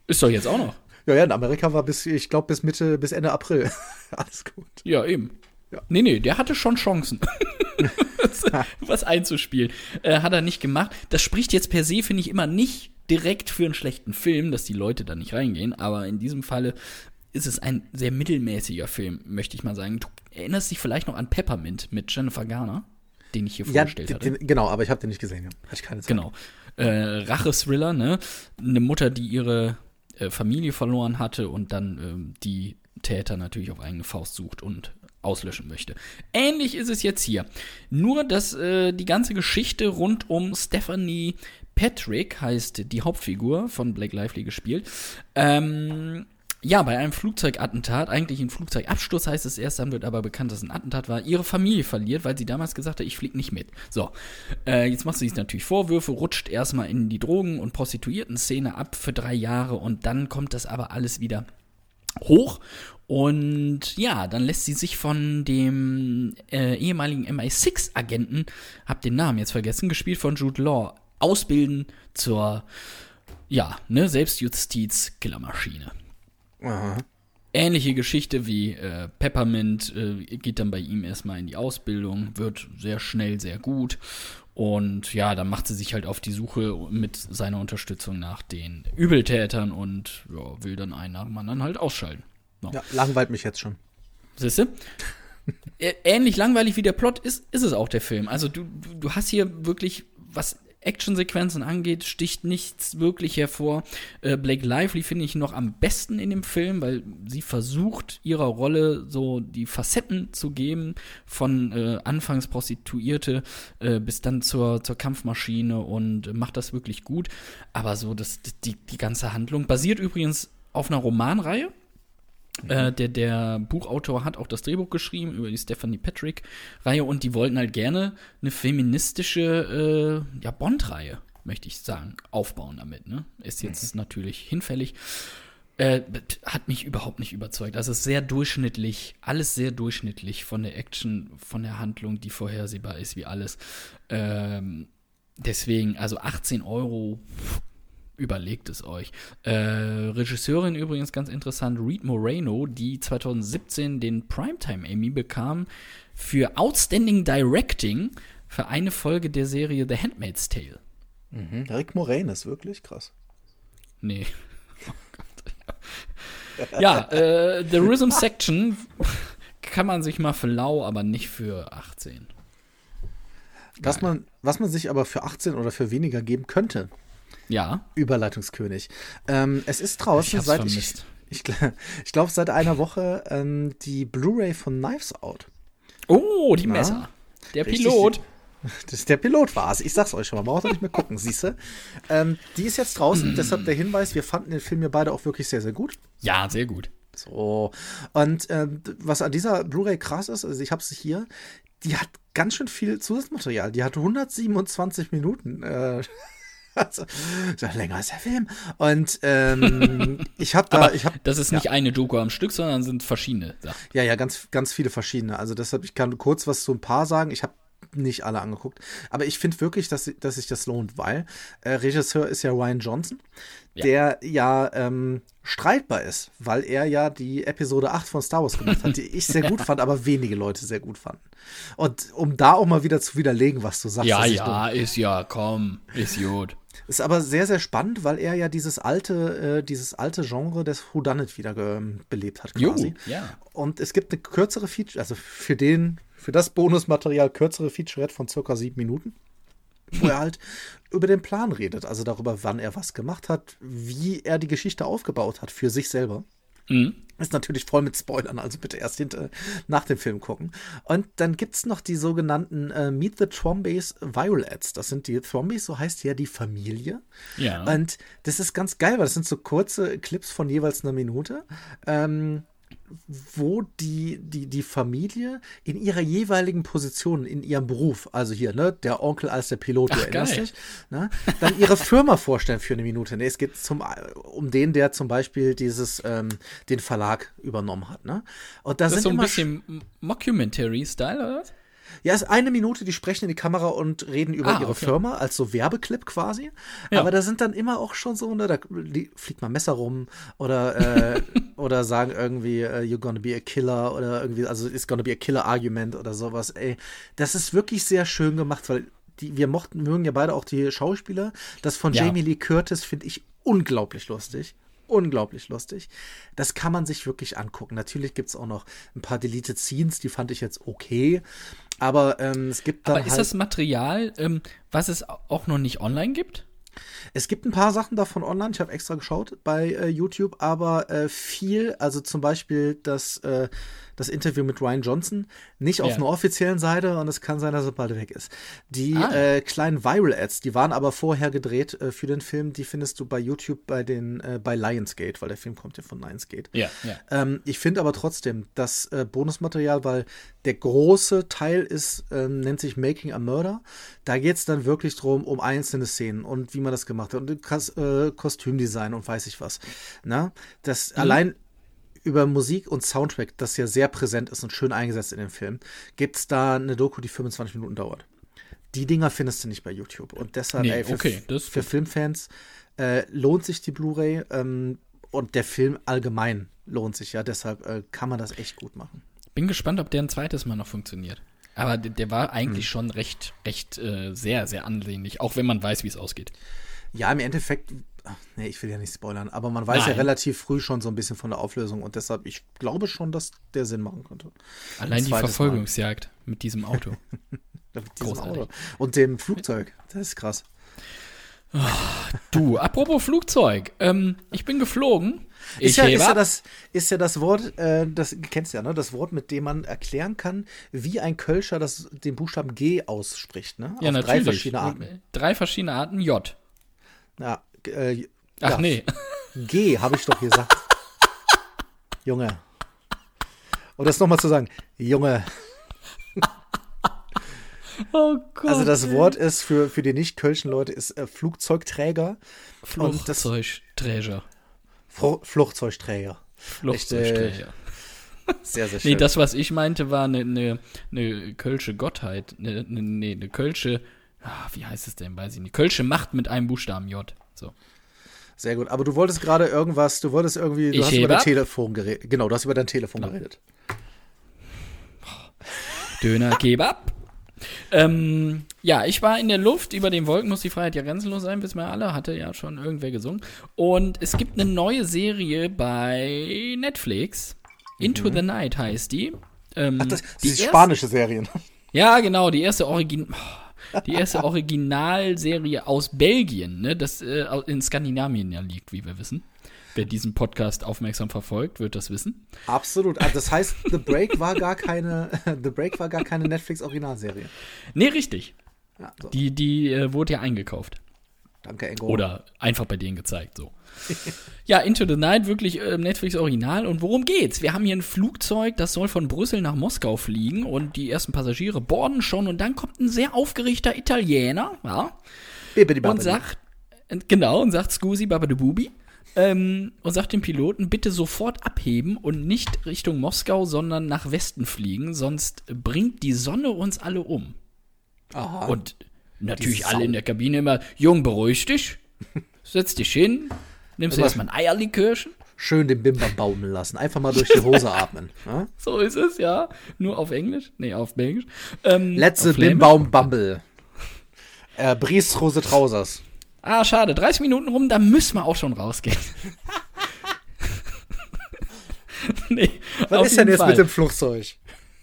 ist doch jetzt auch noch. Ja, ja, in Amerika war bis, ich glaube, bis Mitte, bis Ende April. [LAUGHS] alles gut. Ja, eben. Ja. Nee, nee, der hatte schon Chancen, [LAUGHS] was einzuspielen. Äh, hat er nicht gemacht. Das spricht jetzt per se, finde ich, immer nicht direkt für einen schlechten Film, dass die Leute da nicht reingehen. Aber in diesem Falle ist es ein sehr mittelmäßiger Film, möchte ich mal sagen. Du erinnerst dich vielleicht noch an Peppermint mit Jennifer Garner, den ich hier Ja, vorgestellt hatte. den, genau, aber ich habe den nicht gesehen. Ja. Hatte ich keine Zeit. Genau. Äh, Rache-Thriller, ne? Eine Mutter, die ihre äh, Familie verloren hatte und dann ähm, die Täter natürlich auf eigene Faust sucht und auslöschen möchte. Ähnlich ist es jetzt hier. Nur, dass äh, die ganze Geschichte rund um Stephanie Patrick heißt die Hauptfigur von Blake Lively gespielt. Ähm, ja, bei einem Flugzeugattentat, eigentlich ein Flugzeugabsturz heißt es erst, dann wird aber bekannt, dass es ein Attentat war, ihre Familie verliert, weil sie damals gesagt hat, ich flieg nicht mit. So, äh, jetzt macht sie sich natürlich Vorwürfe, rutscht erstmal in die Drogen- und Prostituierten-Szene ab für drei Jahre und dann kommt das aber alles wieder hoch. Und ja, dann lässt sie sich von dem äh, ehemaligen MI6-Agenten, hab den Namen jetzt vergessen, gespielt von Jude Law, ausbilden zur, ja, ne, Selbstjustiz-Killermaschine. Aha. Ähnliche Geschichte wie äh, Peppermint äh, geht dann bei ihm erstmal in die Ausbildung, wird sehr schnell sehr gut und ja, dann macht sie sich halt auf die Suche mit seiner Unterstützung nach den Übeltätern und ja, will dann einen nach dem anderen halt ausschalten. So. Ja, langweilt mich jetzt schon. Siehst du? Ä- Ähnlich langweilig wie der Plot ist, ist es auch der Film. Also du- du hast hier wirklich, was Actionsequenzen angeht, sticht nichts wirklich hervor. Äh, Blake Lively finde ich noch am besten in dem Film, weil sie versucht, ihrer Rolle so die Facetten zu geben, von äh, anfangs Prostituierte äh, bis dann zur, zur Kampfmaschine und macht das wirklich gut. Aber so, das, die, die ganze Handlung basiert übrigens auf einer Romanreihe. Äh, der, der Buchautor hat auch das Drehbuch geschrieben über die Stephanie Patrick-Reihe und die wollten halt gerne eine feministische äh, ja, Bond-Reihe, möchte ich sagen, aufbauen damit. Ne? Ist jetzt natürlich hinfällig. Äh, hat mich überhaupt nicht überzeugt. Also es ist sehr durchschnittlich, alles sehr durchschnittlich von der Action, von der Handlung, die vorhersehbar ist, wie alles. Ähm, deswegen, also 18 Euro, pff, überlegt es euch. Äh, Regisseurin übrigens ganz interessant, Reed Moreno, die 2017 den Primetime Emmy bekam für Outstanding Directing für eine Folge der Serie The Handmaid's Tale. Mhm. Rick Moranis, wirklich krass. Nee. [LAUGHS] Oh Gott. ja, äh, The Rhythm [LAUGHS] Section kann man sich mal für lau, aber nicht für 18. Was man, was man sich aber für 18 oder für weniger geben könnte, Ja, Überleitungskönig. Ähm, es ist draußen Ich seit ich, vermisst. ich, gl- ich glaube seit einer Woche ähm, die Blu-ray von Knives Out. Oh, die Na? Messer. Der Richtig. Pilot. Das ist der Pilot war es. Ich sag's euch schon mal. Man braucht doch nicht mehr gucken, siehste. Ähm, die ist jetzt draußen. [CLEARS THROAT] Deshalb der Hinweis: Wir fanden den Film ja beide auch wirklich sehr, sehr gut. Ja, sehr gut. So. Und ähm, was an dieser Blu-ray krass ist, also ich habe sie hier, die hat ganz schön viel Zusatzmaterial. Die hat 127 Minuten. Äh, also, so länger als der Film. Und ähm, [LAUGHS] ich habe da, Aber ich habe das ist nicht eine Doku am Stück, sondern sind verschiedene Sachen. ja, ja, ganz, ganz viele verschiedene. Also deshalb, ich kann kurz was zu ein paar sagen. Ich habe nicht alle angeguckt. Aber ich finde wirklich, dass, dass sich das lohnt, weil äh, Regisseur ist ja Ryan Johnson, Ja. der ja ähm, streitbar ist, weil er ja die Episode 8 von Star Wars gemacht hat, die ich sehr [LAUGHS] gut fand, aber wenige Leute sehr gut fanden. Und um da auch mal wieder zu widerlegen, was du sagst. Ja, ja, ist ja, komm, ist gut. Ist aber sehr, sehr spannend, weil er ja dieses alte, äh, dieses alte Genre des Whodunit wieder ge- belebt hat quasi. Jo, ja. Und es gibt eine kürzere Feature, also für den, für das Bonusmaterial kürzere Featurette von circa sieben Minuten, wo er halt [LAUGHS] über den Plan redet, also darüber, wann er was gemacht hat, wie er die Geschichte aufgebaut hat für sich selber. Mhm. Ist natürlich voll mit Spoilern, also bitte erst hinter, nach dem Film gucken. Und dann gibt es noch die sogenannten äh, Meet the Trombeys Violets. Das sind die Trombeys, so heißt ja die Familie. Ja. Und das ist ganz geil, weil das sind so kurze Clips von jeweils einer Minute. Ähm, wo die, die, die Familie in ihrer jeweiligen Position, in ihrem Beruf, also hier, ne, der Onkel als der Pilot, du Ach, erinnerst geil. dich, ne, dann ihre Firma vorstellen für eine Minute. Ne, es geht zum, um den, der zum Beispiel dieses, ähm, den Verlag übernommen hat, ne. Und da das sind ist so ein bisschen Mockumentary-Style, oder was? Ja, ist eine Minute, die sprechen in die Kamera und reden über Ah, ihre okay. Firma, als so Werbeclip quasi. Ja. Aber da sind dann immer auch schon so, ne, da li- fliegt mal Messer rum oder, äh, [LAUGHS] oder sagen irgendwie, äh, you're gonna be a killer oder irgendwie, also it's gonna be a killer argument oder sowas. Ey, das ist wirklich sehr schön gemacht, weil die, wir mochten, mögen ja beide auch die Schauspieler. Das von Ja. Jamie Lee Curtis finde ich unglaublich lustig. Unglaublich lustig. Das kann man sich wirklich angucken. Natürlich gibt es auch noch ein paar Deleted Scenes, die fand ich jetzt okay. Aber ähm, es gibt dann Aber ist halt, das Material, ähm, was es auch noch nicht online gibt? Es gibt ein paar Sachen davon online. Ich habe extra geschaut bei äh, YouTube, aber äh, viel, also zum Beispiel das, äh, das Interview mit Ryan Johnson, nicht auf Ja. einer offiziellen Seite und es kann sein, dass es bald weg ist. Die Ah. äh, kleinen Viral-Ads, die waren aber vorher gedreht äh, für den Film, die findest du bei YouTube bei den äh, bei Lionsgate, weil der Film kommt ja von Lionsgate. Ja, ja. Ähm, ich finde aber trotzdem, das Bonusmaterial, weil der große Teil ist, ähm, nennt sich Making a Murder. Da geht es dann wirklich drum, um einzelne Szenen und wie man das gemacht hat und Kas äh, Kostümdesign und weiß ich was. Na? Das allein über Musik und Soundtrack, das ja sehr präsent ist und schön eingesetzt in dem Film, gibt es da eine Doku, die 25 Minuten dauert. Die Dinger findest du nicht bei YouTube. Und deshalb, Nee, ey, für, okay, für. Filmfans äh, lohnt sich die Blu-ray ähm, und der Film allgemein lohnt sich ja. Deshalb äh, kann man das echt gut machen. Bin gespannt, ob der ein zweites Mal noch funktioniert. Aber der, der war Hm. eigentlich schon recht, recht äh, sehr, sehr ansehnlich, auch wenn man weiß, wie es ausgeht. Ja, im Endeffekt, nee, ich will ja nicht spoilern, aber man weiß ja Nein. relativ früh schon so ein bisschen von der Auflösung und deshalb, ich glaube schon, dass der Sinn machen könnte. Allein die zweites Mal. Verfolgungsjagd mit diesem Auto. [LAUGHS] Mit diesem Großartig. Auto. Und dem Flugzeug. Das ist krass. du, apropos Flugzeug. Ähm, ich bin geflogen. Ist ja, ist, ja das, ist ja das Wort, äh, das du kennst ja, ne? Das Wort, mit dem man erklären kann, wie ein Kölscher das, den Buchstaben G ausspricht, ne? ja, Auf natürlich. drei verschiedene Arten. Äh, Drei verschiedene Arten J. Ja, äh, Ach ja, nee. [LAUGHS] G habe ich doch gesagt. Junge. Und das nochmal zu sagen, Junge. [LAUGHS] Oh Gott. Also das Wort ist für, für die nicht-kölschen Leute ist äh, Flugzeugträger. Und das Flugzeugträger. Flugzeugträger. Flugzeugträger. [LAUGHS] Sehr, sehr schön. Nee, das, was ich meinte, war eine ne, ne kölsche Gottheit. Ne, ne, nee, eine kölsche, ah, wie heißt es denn, weiß ich nicht. Kölsche Macht mit einem Buchstaben J. So. Sehr gut. Aber du wolltest gerade irgendwas, du wolltest irgendwie, du Ich hast über dein ab. Telefon geredet. Genau, du hast über dein Telefon geredet. Döner Kebab. Ähm, ja, ich war in der Luft, über den Wolken muss die Freiheit ja grenzenlos sein, wissen wir alle, hatte ja schon irgendwer gesungen. Und es gibt eine neue Serie bei Netflix. Into the Night heißt die. Ähm, Mhm. Ach, das, das die erste- spanische Serien. Ja, genau, die erste Origin die erste Originalserie aus Belgien, ne, das äh, in Skandinavien ja liegt, wie wir wissen. Wer diesen Podcast aufmerksam verfolgt, wird das wissen. Absolut. Also das heißt, The Break war gar keine, [LAUGHS] The Break war gar keine Netflix-Originalserie. Nee, richtig. Ja, so. Die, die äh, wurde ja eingekauft. Danke, Engo. Oder einfach bei denen gezeigt, so. [LAUGHS] ja, Into the Night, wirklich äh, Netflix Original. Und worum geht's? Wir haben hier ein Flugzeug, das soll von Brüssel nach Moskau fliegen und die ersten Passagiere boarden schon und dann kommt ein sehr aufgeregter Italiener, ja, und sagt, äh, genau, und sagt Scusi Babadububi, ähm, und sagt dem Piloten, bitte sofort abheben und nicht Richtung Moskau, sondern nach Westen fliegen, sonst bringt die Sonne uns alle um. Aha. Und natürlich alle in der Kabine immer, Jung, beruhig dich, setz dich hin, nimmst Immer- erstmal ein Eierlikörchen. Schön den Bimbam baumeln lassen. Einfach mal durch die Hose atmen. Ne? [LAUGHS] So ist es, ja. Nur auf Englisch, nee, auf Belgisch. Ähm, Letzte. Bimbaum Bumble. Äh, Bries Rose Trousers. Ah, schade, 30 Minuten rum, da müssen wir auch schon rausgehen. [LAUGHS] nee, Was ist denn jetzt Fall. mit dem Flugzeug?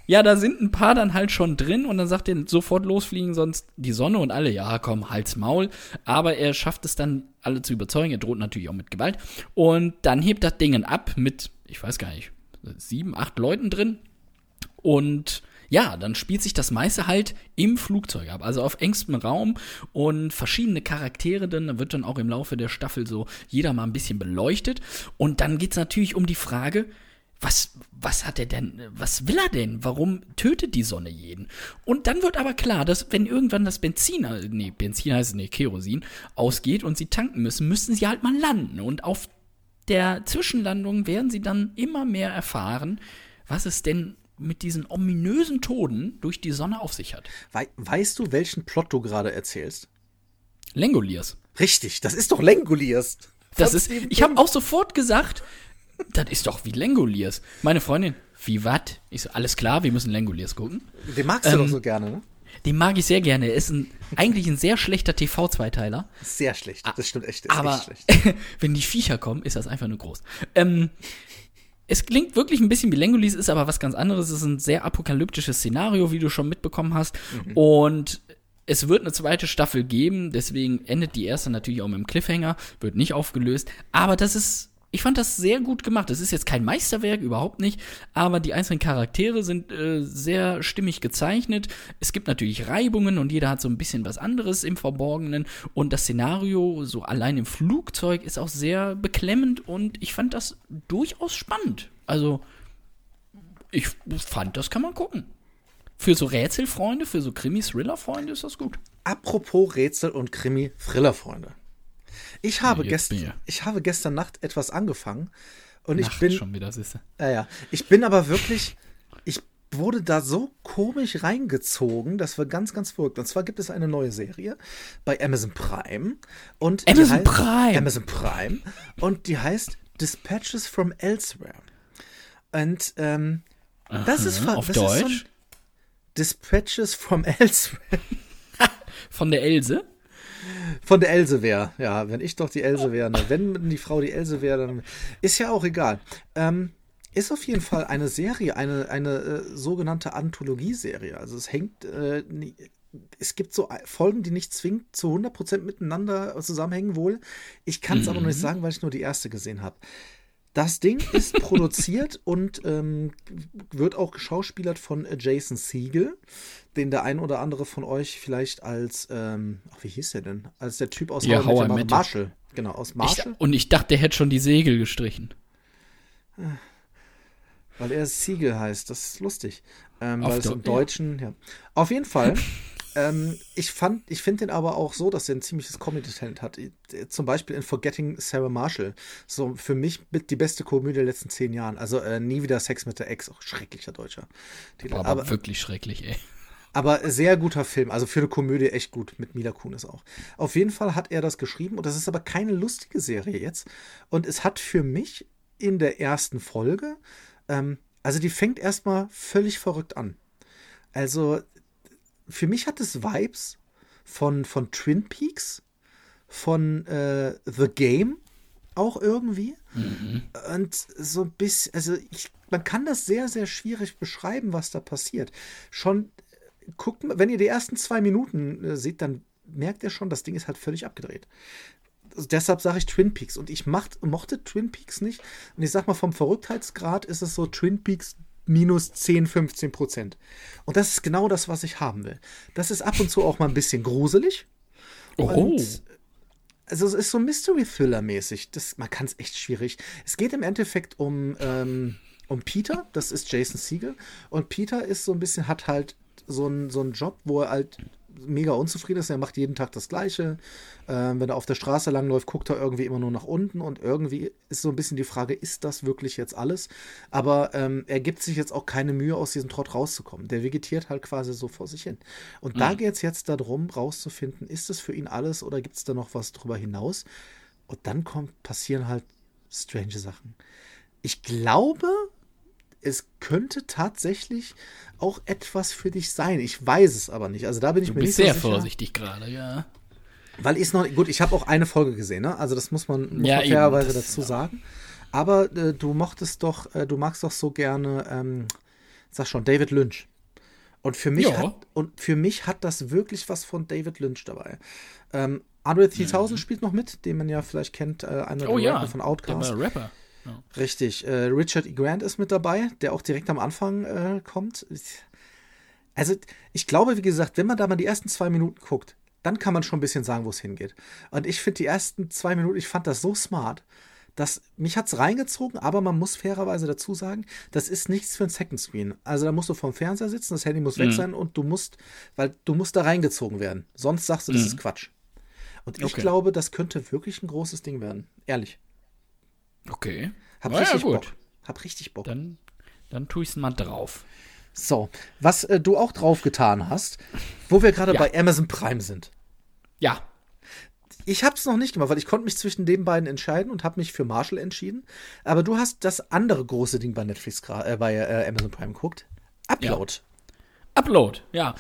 Ja, da sind ein paar dann halt schon drin und dann sagt er sofort losfliegen, sonst die Sonne und alle, ja, komm, Hals, Maul. Aber er schafft es dann, alle zu überzeugen. Er droht natürlich auch mit Gewalt. Und dann hebt das Ding ab mit, ich weiß gar nicht, sieben, acht Leuten drin. Und ja, dann spielt sich das meiste halt im Flugzeug ab, also auf engstem Raum und verschiedene Charaktere dann, da wird dann auch im Laufe der Staffel so jeder mal ein bisschen beleuchtet. Und dann geht's natürlich um die Frage, was, was hat er denn, was will er denn? Warum tötet die Sonne jeden? Und dann wird aber klar, dass wenn irgendwann das Benzin, nee, Benzin heißt es, nee, Kerosin, ausgeht und sie tanken müssen, müssen sie halt mal landen. Und auf der Zwischenlandung werden sie dann immer mehr erfahren, was es denn mit diesen ominösen Toden durch die Sonne auf sich hat. Wei weißt du, welchen Plot du gerade erzählst? Langoliers. Richtig, das ist doch Langoliers. Das ist, ich habe auch sofort gesagt, das ist doch wie Langoliers. Meine Freundin, wie wat? Ich so, alles klar, wir müssen Langoliers gucken. Den magst du Ähm, doch so gerne, ne? Den mag ich sehr gerne. Er ist ein, eigentlich ein sehr schlechter TV-Zweiteiler. Sehr schlecht. Das stimmt echt. Aber echt schlecht. [LAUGHS] wenn die Viecher kommen, ist das einfach nur groß. Ähm, es klingt wirklich ein bisschen wie Langoliers, ist aber was ganz anderes. Es ist ein sehr apokalyptisches Szenario, wie du schon mitbekommen hast. Und es wird eine zweite Staffel geben, deswegen endet die erste natürlich auch mit einem Cliffhanger, wird nicht aufgelöst. Aber das ist, ich fand das sehr gut gemacht. Das ist jetzt kein Meisterwerk, überhaupt nicht, aber die einzelnen Charaktere sind äh, sehr stimmig gezeichnet. Es gibt natürlich Reibungen und jeder hat so ein bisschen was anderes im Verborgenen. Und das Szenario, so allein im Flugzeug, ist auch sehr beklemmend und ich fand das durchaus spannend. Also, ich fand, das kann man gucken. Für so Rätselfreunde, für so Krimi-Thriller-Freunde ist das gut. Apropos Rätsel und Krimi, Thriller-Freunde. Ich habe, bin gestern, ich- ich habe gestern Nacht etwas angefangen und ich Nacht bin, schon wieder, siehst du. ja, ja, ich bin aber wirklich, ich wurde da so komisch reingezogen, das war ganz, ganz verrückt. Und zwar gibt es eine neue Serie bei Amazon Prime und Amazon heißt- Prime. Amazon Prime und die heißt Dispatches from Elsewhere. Und ähm, das ist Auf das Ist so Deutsch? Dispatches from [LAUGHS] Elsewhere. Von der Else? Von der Else wäre, ja, wenn ich doch die Else wäre, ne? wenn die Frau die Else wäre, dann ist ja auch egal. Ähm, ist auf jeden Fall eine Serie, eine, eine äh, sogenannte Anthologieserie. Also es hängt, äh, es gibt so Folgen, die nicht zwingend zu 100% miteinander zusammenhängen wohl. Ich kann es aber noch nicht sagen, weil ich nur die erste gesehen habe. Das Ding ist produziert [LAUGHS] und ähm, wird auch geschauspielert von äh, Jason Siegel, den der ein oder andere von euch vielleicht als, ähm, ach, wie hieß der denn? Als der Typ aus Ja, How I Met Marshall. Genau, aus Ich, Marshall. und ich dachte, der hätte schon die Segel gestrichen. Weil er Siegel heißt. Das ist lustig. Ähm, weil es im Deutschen, ja. Auf jeden Fall. [LAUGHS] ähm, ich fand, ich finde den aber auch so, dass er ein ziemliches Comedy-Talent hat. Äh, Zum Beispiel in Forgetting Sarah Marshall. So für mich mit die beste Komödie der letzten zehn Jahren. Also äh, nie wieder Sex mit der Ex. Auch schrecklicher deutscher Titel. Aber, aber, wirklich schrecklich, ey. aber sehr guter Film. Also für eine Komödie echt gut. Mit Mila Kunis auch. Auf jeden Fall hat er das geschrieben. Und das ist aber keine lustige Serie jetzt. Und es hat für mich in der ersten Folge, ähm, also die fängt erstmal völlig verrückt an. Also für mich hat es Vibes von, von Twin Peaks, von äh, The Game auch irgendwie. Und so ein bisschen, also ich, man kann das sehr, sehr schwierig beschreiben, was da passiert. Schon, äh, guckt, mal- wenn ihr die ersten zwei Minuten äh, seht, dann merkt ihr schon, das Ding ist halt völlig abgedreht. Also deshalb sage ich Twin Peaks. Und ich macht, mochte Twin Peaks nicht. Und ich sag mal, vom Verrücktheitsgrad ist es so Twin Peaks minus 10, 15 Prozent. Und das ist genau das, was ich haben will. Das ist ab und zu auch mal ein bisschen gruselig. Oh. Und, also es ist so Mystery-Thriller-mäßig. Das, man kann es echt schwierig. Es geht im Endeffekt um, ähm, um Peter, das ist Jason Siegel. Und Peter ist so ein bisschen, hat halt so einen so einen Job, wo er halt mega unzufrieden ist. Er macht jeden Tag das Gleiche. Ähm, wenn er auf der Straße langläuft, guckt er irgendwie immer nur nach unten. Und irgendwie ist so ein bisschen die Frage, ist das wirklich jetzt alles? Aber ähm, er gibt sich jetzt auch keine Mühe, aus diesem Trott rauszukommen. Der vegetiert halt quasi so vor sich hin. Und da geht es jetzt darum, rauszufinden, ist es für ihn alles oder gibt es da noch was drüber hinaus? Und dann kommt, passieren halt strange Sachen. Ich glaube, es könnte tatsächlich auch etwas für dich sein. Ich weiß es aber nicht. Also da bin ich Du mir bist nicht sehr so sicher. vorsichtig gerade, ja. Weil ich es noch gut, ich habe auch eine Folge gesehen, ne? Also das muss man, muss Ja, man fairerweise das- dazu sagen. Aber äh, du mochtest doch, äh, du magst doch so gerne, ähm, sag schon, David Lynch. Und für mich Ja. hat und für mich hat das wirklich was von David Lynch dabei. Ähm, Andre 3000 spielt noch mit, den man ja vielleicht kennt, äh, einer Mhm. Oh der ja, Rapper von der Outkast. Rapper. Richtig. Äh, Richard E. Grant ist mit dabei, der auch direkt am Anfang äh, kommt. Also, ich glaube, wie gesagt, wenn man da mal die ersten zwei Minuten guckt, dann kann man schon ein bisschen sagen, wo es hingeht. Und ich finde die ersten zwei Minuten, ich fand das so smart, dass mich hat es reingezogen, aber man muss fairerweise dazu sagen, das ist nichts für ein Second Screen. Also da musst du vorm Fernseher sitzen, das Handy muss weg sein und du musst, weil du musst da reingezogen werden. Sonst sagst du, das ist Quatsch. Und ich Okay. glaube, das könnte wirklich ein großes Ding werden. Ehrlich. Okay. Hab Na ja, richtig gut. Bock. Hab richtig Bock. Dann, dann tue ich es mal drauf. So, was äh, du auch drauf getan hast, wo wir gerade Ja. bei Amazon Prime sind. Ja. Ich habe es noch nicht gemacht, weil ich konnte mich zwischen den beiden entscheiden und habe mich für Marshall entschieden. Aber du hast das andere große Ding bei Netflix, äh, bei äh, Amazon Prime geguckt. Upload. Upload, ja.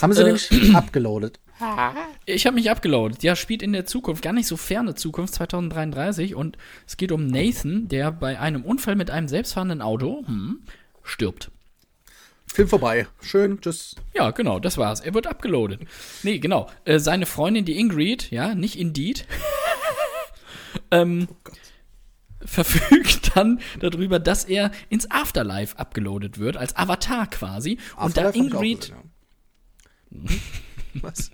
Haben sie äh, nämlich [CLEARS THROAT] abgeloadet. [LAUGHS] Ich habe mich abgeloadet. Ja, spielt in der Zukunft, gar nicht so ferne Zukunft, 2033. Und es geht um Nathan, der bei einem Unfall mit einem selbstfahrenden Auto hm, stirbt. Film vorbei. Schön, tschüss. Ja, genau, das war's. Er wird abgeloadet. Nee, genau. Äh, seine Freundin, die Ingrid, ja, nicht Indeed, [LAUGHS] ähm, verfügt dann darüber, dass er ins Afterlife abgeloadet wird, als Avatar quasi. Und da Afterlife ich auch Ingrid gesehen, ja. [LAUGHS] Was?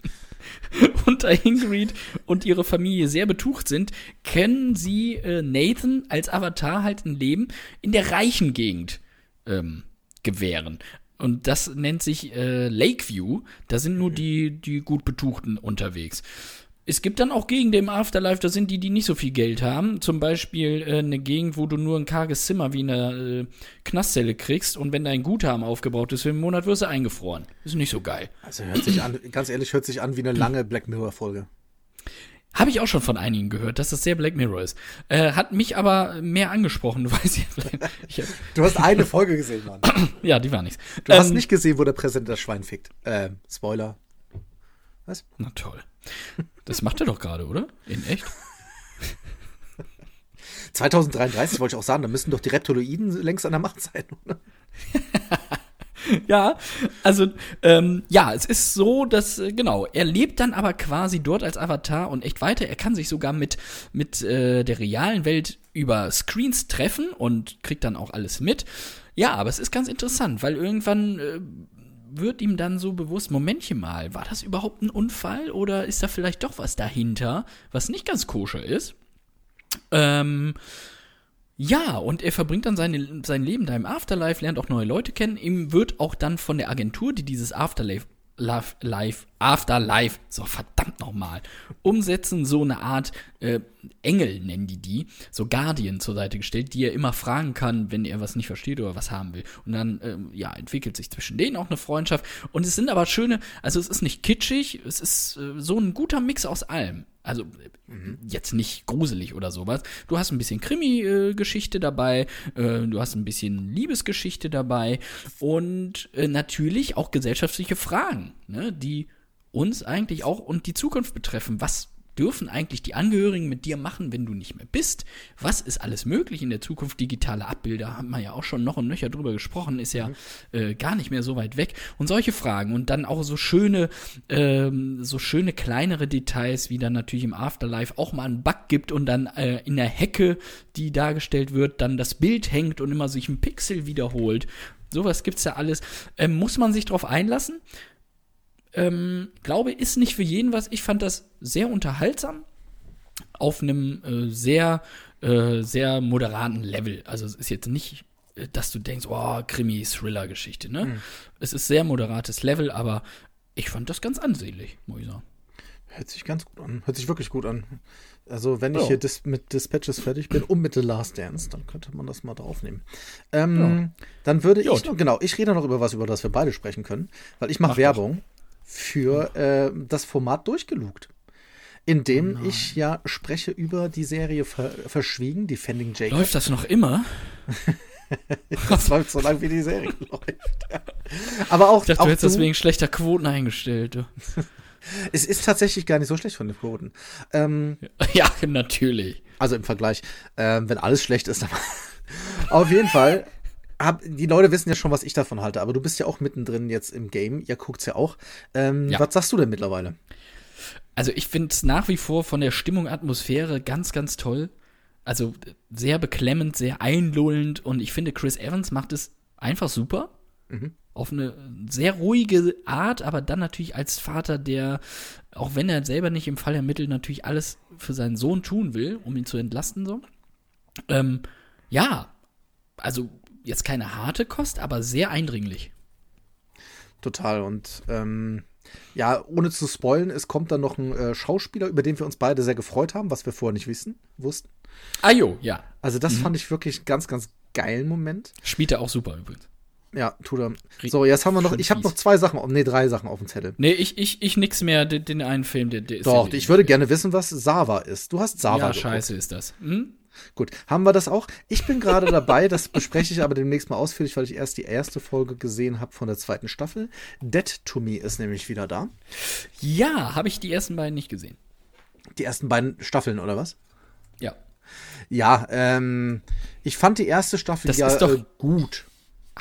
[LAUGHS] und da Ingrid und ihre Familie sehr betucht sind, können sie äh, Nathan als Avatar halt ein Leben in der reichen Gegend ähm, gewähren. Und das nennt sich äh, Lakeview. Da sind nur die, die gut Betuchten unterwegs. Es gibt dann auch Gegenden im Afterlife, da sind die, die nicht so viel Geld haben. Zum Beispiel äh, eine Gegend, wo du nur ein karges Zimmer wie in einer äh, Knastzelle kriegst und wenn dein Guthaben aufgebraucht ist für einen Monat, wirst du eingefroren. Ist nicht so geil. Also hört sich an, ganz ehrlich, hört sich an wie eine lange Black Mirror-Folge. Habe ich auch schon von einigen gehört, dass das sehr Black Mirror ist. Äh, hat mich aber mehr angesprochen, du weißt ja. Du hast eine Folge gesehen, Mann. [CLEARS THROAT] ja, die war nichts. Du hast Ähm, nicht gesehen, wo der Präsident das Schwein fickt. Äh, Spoiler. Was? Na toll. Das macht er doch gerade, oder? In echt? 2033 wollte ich auch sagen, da müssen doch die Reptiloiden längst an der Macht sein. Oder? [LAUGHS] Ja, also ähm, ja, es ist so, dass äh, genau er lebt dann aber quasi dort als Avatar und echt weiter. Er kann sich sogar mit mit äh, der realen Welt über Screens treffen und kriegt dann auch alles mit. Ja, aber es ist ganz interessant, weil irgendwann äh, wird ihm dann so bewusst, Momentchen mal, war das überhaupt ein Unfall oder ist da vielleicht doch was dahinter, was nicht ganz koscher ist? Ähm, Ja, und er verbringt dann seine, sein Leben da im Afterlife, lernt auch neue Leute kennen. Ihm wird auch dann von der Agentur, die dieses Afterlife Life, Life, Afterlife, so verdammt nochmal, umsetzen, so eine Art äh, Engel nennen die die, so Guardian zur Seite gestellt, die er immer fragen kann, wenn er was nicht versteht oder was haben will. Und dann, ähm, ja, entwickelt sich zwischen denen auch eine Freundschaft. Und es sind aber schöne, also es ist nicht kitschig, es ist äh, so ein guter Mix aus allem. Also äh, jetzt nicht gruselig oder sowas. Du hast ein bisschen Krimi-Geschichte dabei, äh, du hast ein bisschen Liebesgeschichte dabei und äh, natürlich auch gesellschaftliche Fragen, ne, die uns eigentlich auch und die Zukunft betreffen. Was dürfen eigentlich die Angehörigen mit dir machen, wenn du nicht mehr bist? Was ist alles möglich in der Zukunft? Digitale Abbilder haben wir ja auch schon noch und nöcher drüber gesprochen, ist ja äh, gar nicht mehr so weit weg. Und solche Fragen und dann auch so schöne, ähm, so schöne kleinere Details, wie dann natürlich im Afterlife auch mal einen Bug gibt und dann äh, in der Hecke, die dargestellt wird, dann das Bild hängt und immer sich ein Pixel wiederholt. Sowas gibt's ja alles. Ähm, muss man sich drauf einlassen? Ähm, glaube, ist nicht für jeden was. Ich fand das sehr unterhaltsam auf einem äh, sehr, äh, sehr moderaten Level. Also es ist jetzt nicht, äh, dass du denkst, oh, Krimi-Thriller-Geschichte, ne? Mhm. Es ist sehr moderates Level, aber ich fand das ganz ansehnlich, muss ich sagen. Hört sich ganz gut an. Hört sich wirklich gut an. Also, wenn ich Ja. hier dis mit Dispatches fertig bin, um mit The Last Dance, dann könnte man das mal draufnehmen. Ähm, Dann würde ich Gut. noch, genau, ich rede noch über was, über das wir beide sprechen können, weil ich mache Mach Werbung für äh, das Format durchgelugt. Indem ich ja spreche über die Serie Ver Verschwiegen, Defending Jacob. Läuft das noch immer? [LAUGHS] Das läuft so lange, wie die Serie [LAUGHS] läuft. Aber auch, Ich dachte, auch du hättest das du- wegen schlechter Quoten eingestellt. Du. [LAUGHS] es ist tatsächlich gar nicht so schlecht von den Quoten. Ähm, Ja, natürlich. Also im Vergleich, ähm, wenn alles schlecht ist, dann. Auf jeden Fall. Hab, die Leute wissen ja schon, was ich davon halte, aber du bist ja auch mittendrin jetzt im Game. Ihr guckt's ja auch. Ähm, Ja. Was sagst du denn mittlerweile? Also ich finde es nach wie vor von der Stimmung, Atmosphäre ganz, ganz toll. Also sehr beklemmend, sehr einlullend und ich finde, Chris Evans macht es einfach super. Auf eine sehr ruhige Art, aber dann natürlich als Vater, der, auch wenn er selber nicht im Fall ermittelt, natürlich alles für seinen Sohn tun will, um ihn zu entlasten. So. Ähm, ja, also jetzt keine harte Kost, aber sehr eindringlich. Total. Und ähm, ja, ohne zu spoilen, es kommt dann noch ein äh, Schauspieler, über den wir uns beide sehr gefreut haben, was wir vorher nicht wissen, wussten. Ajo, ja. Also das fand ich wirklich einen ganz, ganz geilen Moment. Spielt er auch super übrigens. Ja, tut er. So, jetzt haben wir noch, ich habe noch zwei Sachen, nee, drei Sachen auf dem Zettel. Nee, ich, ich, ich nix mehr, den, den einen Film, der, der ist Doch, ja ich würde gerne wissen, was Sava ist. Du hast Sava Ja, geguckt. scheiße ist das. Hm? Gut, haben wir das auch? Ich bin gerade dabei, das bespreche ich aber demnächst mal ausführlich, weil ich erst die erste Folge gesehen habe von der zweiten Staffel. Dead to Me ist nämlich wieder da. Ja, habe ich die ersten beiden nicht gesehen. Die ersten beiden Staffeln, oder was? Ja. Ja, ähm, ich fand die erste Staffel Das ja ist doch- äh, gut.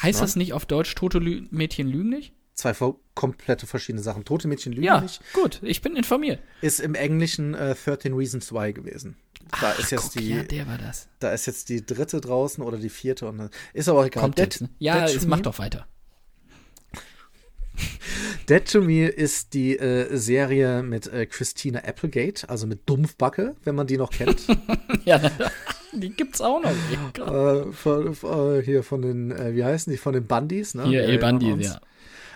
Heißt das nicht auf Deutsch Tote Lü Mädchen lügen nicht? Zwei komplette verschiedene Sachen. Tote Mädchen lügen Ja, nicht. gut, ich bin informiert. Ist im Englischen äh, 13 Reasons Why gewesen. Da ist jetzt Guck, die, ja, der war das. da ist jetzt die dritte draußen oder die vierte und ist aber egal. Kommt Dead- jetzt. Ne? Ja, es macht doch weiter. [LAUGHS] Dead to Me ist die äh, Serie mit äh, Christina Applegate, also mit Dumpfbacke, wenn man die noch kennt. [LAUGHS] ja, [LAUGHS] die gibt's auch noch. äh, von, von, hier von den, äh, wie heißen die, von den Bundys, ne? Hier, El Bandi, uns. ja.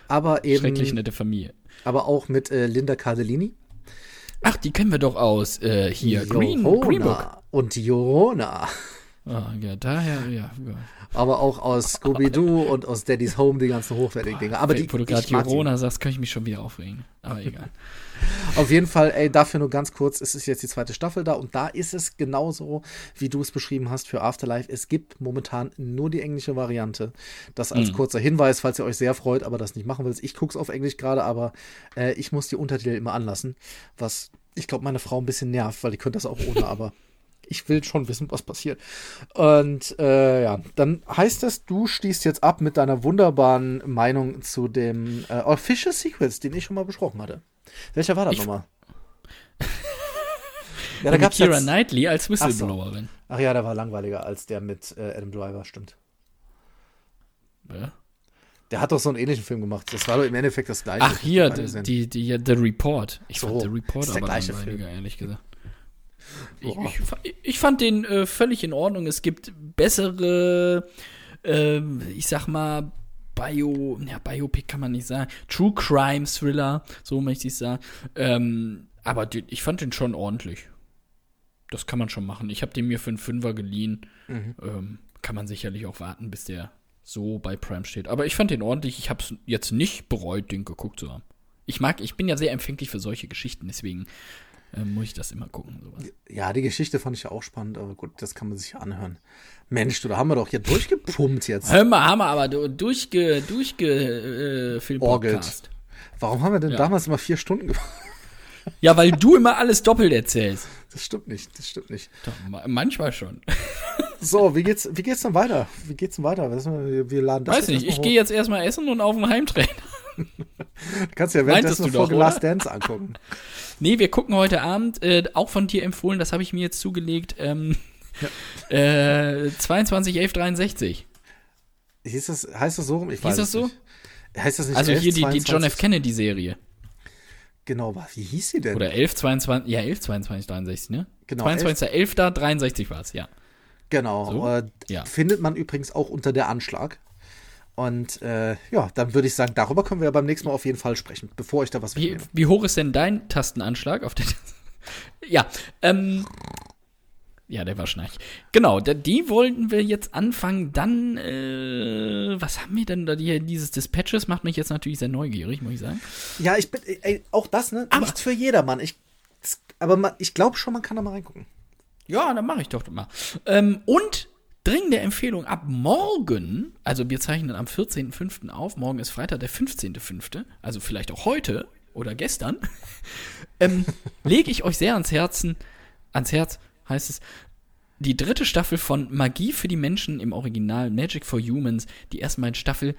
Aber Schrecklich eben, nette Familie. aber auch mit äh, Linda Cardellini. Ach, die kennen wir doch aus äh, hier. Green, Green Book. Und Jorona. Ah, ja, daher, ja. ja. Aber auch aus Scooby-Doo und aus Daddy's Home, die ganzen hochwertigen Dinge. Aber die, Wo du gerade. Corona sagst, kann ich mich schon wieder aufregen. Aber egal. [LAUGHS] Auf jeden Fall, ey, dafür nur ganz kurz, es ist jetzt die zweite Staffel da und da ist es genauso, wie du es beschrieben hast für Afterlife. Es gibt momentan nur die englische Variante. Das als kurzer Hinweis, falls ihr euch sehr freut, aber das nicht machen wollt. Ich gucke es auf Englisch gerade, aber äh, ich muss die Untertitel immer anlassen, was ich glaube, meine Frau ein bisschen nervt, weil die könnte das auch ohne, aber ich will schon wissen, was passiert. Und äh, ja, dann heißt es, du stießt jetzt ab mit deiner wunderbaren Meinung zu dem äh, Official Secrets, den ich schon mal besprochen hatte. Welcher war das Ich- nochmal? [LAUGHS] ja, Da gab's Kira jetzt, Knightley als Whistleblowerin. Ach ja, der war langweiliger als der mit äh, Adam Driver, stimmt. Ja. Der hat doch so einen ähnlichen Film gemacht. Das war doch im Endeffekt das gleiche. Ach, hier, die, die, die, The Report. Ich So, fand The Report ist der aber gleiche langweiliger, ehrlich gesagt. Ich, ich, ich fand den äh, völlig in Ordnung. Es gibt bessere, ähm, ich sag mal, Bio, ja, Biopic kann man nicht sagen. True Crime Thriller, so möchte ich sagen. Ähm, aber die, ich fand den schon ordentlich. Das kann man schon machen. Ich habe den mir für einen Fünfer geliehen. Ähm, kann man sicherlich auch warten, bis der so bei Prime steht. Aber ich fand den ordentlich. Ich habe es jetzt nicht bereut, den geguckt zu haben. Ich mag, ich bin ja sehr empfänglich für solche Geschichten, deswegen ähm, muss ich das immer gucken. Sowas. Ja, die Geschichte fand ich ja auch spannend, aber gut, das kann man sich ja anhören. Mensch, du, da haben wir doch hier durchgepumpt jetzt. Hör mal, haben wir aber du- durchge, durchge, äh, Film Orgelt. Podcast. Warum haben wir denn Ja. damals immer vier Stunden gemacht? Ja, weil du immer alles doppelt erzählst. Das stimmt nicht, das stimmt nicht. Doch, ma- manchmal schon. [LAUGHS] So, wie geht's, wie geht's denn weiter? Wie geht's denn weiter? Wir, wir laden das Weiß nicht, ich gehe jetzt erstmal essen und auf den Heimtrainer. Du [LAUGHS] kannst ja währenddessen oder? Last Dance angucken. [LAUGHS] Nee, wir gucken heute Abend, äh, auch von dir empfohlen, das habe ich mir jetzt zugelegt, ähm, [LAUGHS] äh, 22, 11, 63. Hieß das, heißt das so rum? Ich Hieß das es so? Nicht. Heißt das nicht Also 11, hier die, die John 22? F. Kennedy-Serie. Genau, wie hieß sie denn? Oder 11, 22, ja, 11, 22, 63, ne? Genau, 22, 11, 63 war es, ja. Genau. So? Äh, Ja. Findet man übrigens auch unter der Anschlag. Und äh, ja, dann würde ich sagen, darüber können wir ja beim nächsten Mal auf jeden Fall sprechen, bevor ich da was Wie, wie hoch ist denn dein Tastenanschlag auf der [LAUGHS] Ja, ähm. Ja, der war schnarch. Genau, die wollten wir jetzt anfangen. Dann, äh, was haben wir denn da? Die, dieses Dispatches macht mich jetzt natürlich sehr neugierig, muss ich sagen. Ja, ich bin, ey, auch das, ne? Aber- Nichts für jedermann. Ich, aber man, ich glaube schon, man kann da mal reingucken. Ja, dann mache ich doch mal. Ähm, und dringende Empfehlung, ab morgen, also wir zeichnen am 14.05. auf, morgen ist Freitag, der 15.05., also vielleicht auch heute oder gestern, [LAUGHS] ähm, lege ich euch sehr ans Herzen, ans Herz heißt es, die dritte Staffel von Magie für die Menschen im Original Magic for Humans, die ersten beiden Staffel,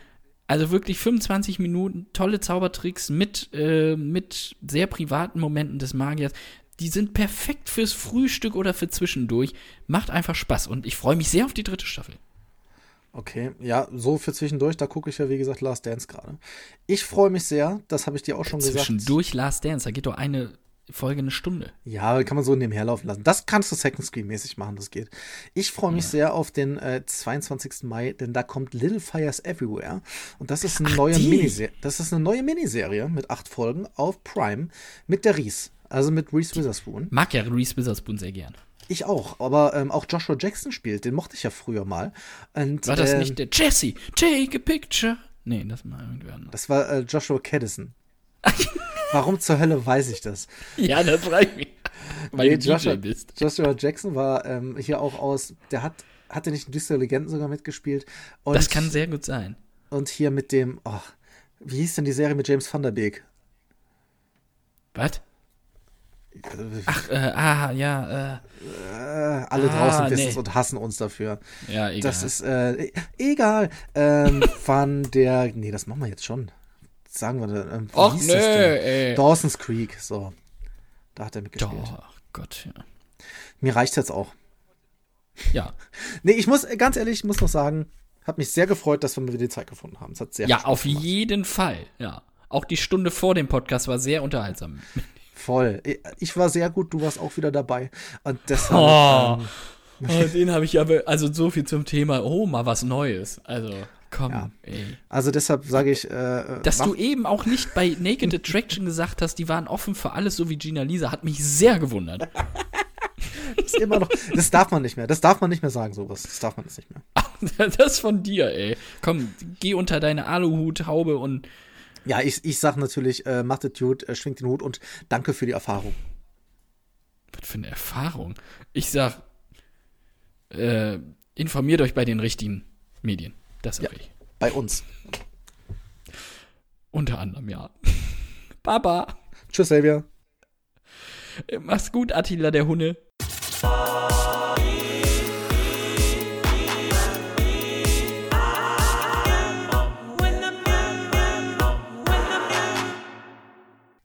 also wirklich 25 Minuten, tolle Zaubertricks mit, äh, mit sehr privaten Momenten des Magiers. Die sind perfekt fürs Frühstück oder für zwischendurch. Macht einfach Spaß und ich freue mich sehr auf die dritte Staffel. Okay, ja, so für zwischendurch, da gucke ich ja, wie gesagt, Last Dance gerade. Ich freue mich sehr, das habe ich dir auch schon gesagt. Zwischendurch Last Dance, da geht doch eine Folge eine Stunde. Ja, kann man so nebenher laufen lassen. Das kannst du Second Screen mäßig machen, das geht. Ich freue mich sehr auf den äh, 22. Mai, denn da kommt Little Fires Everywhere. Und das ist eine neue die. Miniserie. Das ist eine neue Miniserie mit acht Folgen auf Prime mit der Reese. Also mit Reese Witherspoon. Mag ja Reese Witherspoon sehr gern. Ich auch, aber ähm, auch Joshua Jackson spielt, den mochte ich ja früher mal. Und, War das ähm, nicht der Jesse? Take a picture. Nee, das war irgendwer anderes. Das war äh, Joshua Caddison. [LAUGHS] Warum zur Hölle weiß ich das? Ja, das freut mich. Weil Nee, du Joshua, bist. Joshua Jackson war ähm, hier auch aus, der hat, hatte nicht in Düsseldorf Legenden sogar mitgespielt. Und, Das kann sehr gut sein. Und hier mit dem, oh, wie hieß denn die Serie mit James Van Der Beek? Was? Ach, äh, ah, ja, äh, Äh, alle Ah, draußen wissen es nee. und hassen uns dafür. ja, egal. Das ist, äh, e- egal. Ähm, [LAUGHS] Van der, nee, das machen wir jetzt schon. Sagen wir, ähm, Och, nö, ey. Dawson's Creek, so. Da hat er mitgespielt. Doch, ach Gott, ja. Mir reicht jetzt auch. Ja, [LAUGHS] Nee, ich muss, ganz ehrlich, ich muss noch sagen, hat mich sehr gefreut, dass wir wieder die Zeit gefunden haben. Es hat sehr ja auf jeden Fall, ja. Auch die Stunde vor dem Podcast war sehr unterhaltsam. Voll. Ich war sehr gut, du warst auch wieder dabei. Und deshalb. Oh. Ähm, [LAUGHS] Oh, den habe ich aber, also so viel zum Thema, oh, mal was Neues. Also, komm, Ja. ey. also deshalb sage ich. Äh, Dass du eben auch nicht bei Naked Attraction gesagt hast, die waren offen für alles, so wie Gina Lisa, hat mich sehr gewundert. [LAUGHS] das immer noch. Das darf man nicht mehr. Das darf man nicht mehr sagen, sowas. Das darf man jetzt nicht mehr. [LAUGHS] Das von dir, ey. Komm, geh unter deine Aluhut-Haube und Ja, ich, ich sag natürlich, äh, macht es gut, äh, schwingt den Hut und danke für die Erfahrung. Was für eine Erfahrung. Ich sag, äh, informiert euch bei den richtigen Medien. Das sag Ja. ich. Bei uns. Unter anderem, ja. [LAUGHS] Baba. Tschüss, Xavier. Äh, Mach's gut, Attila der Hunde.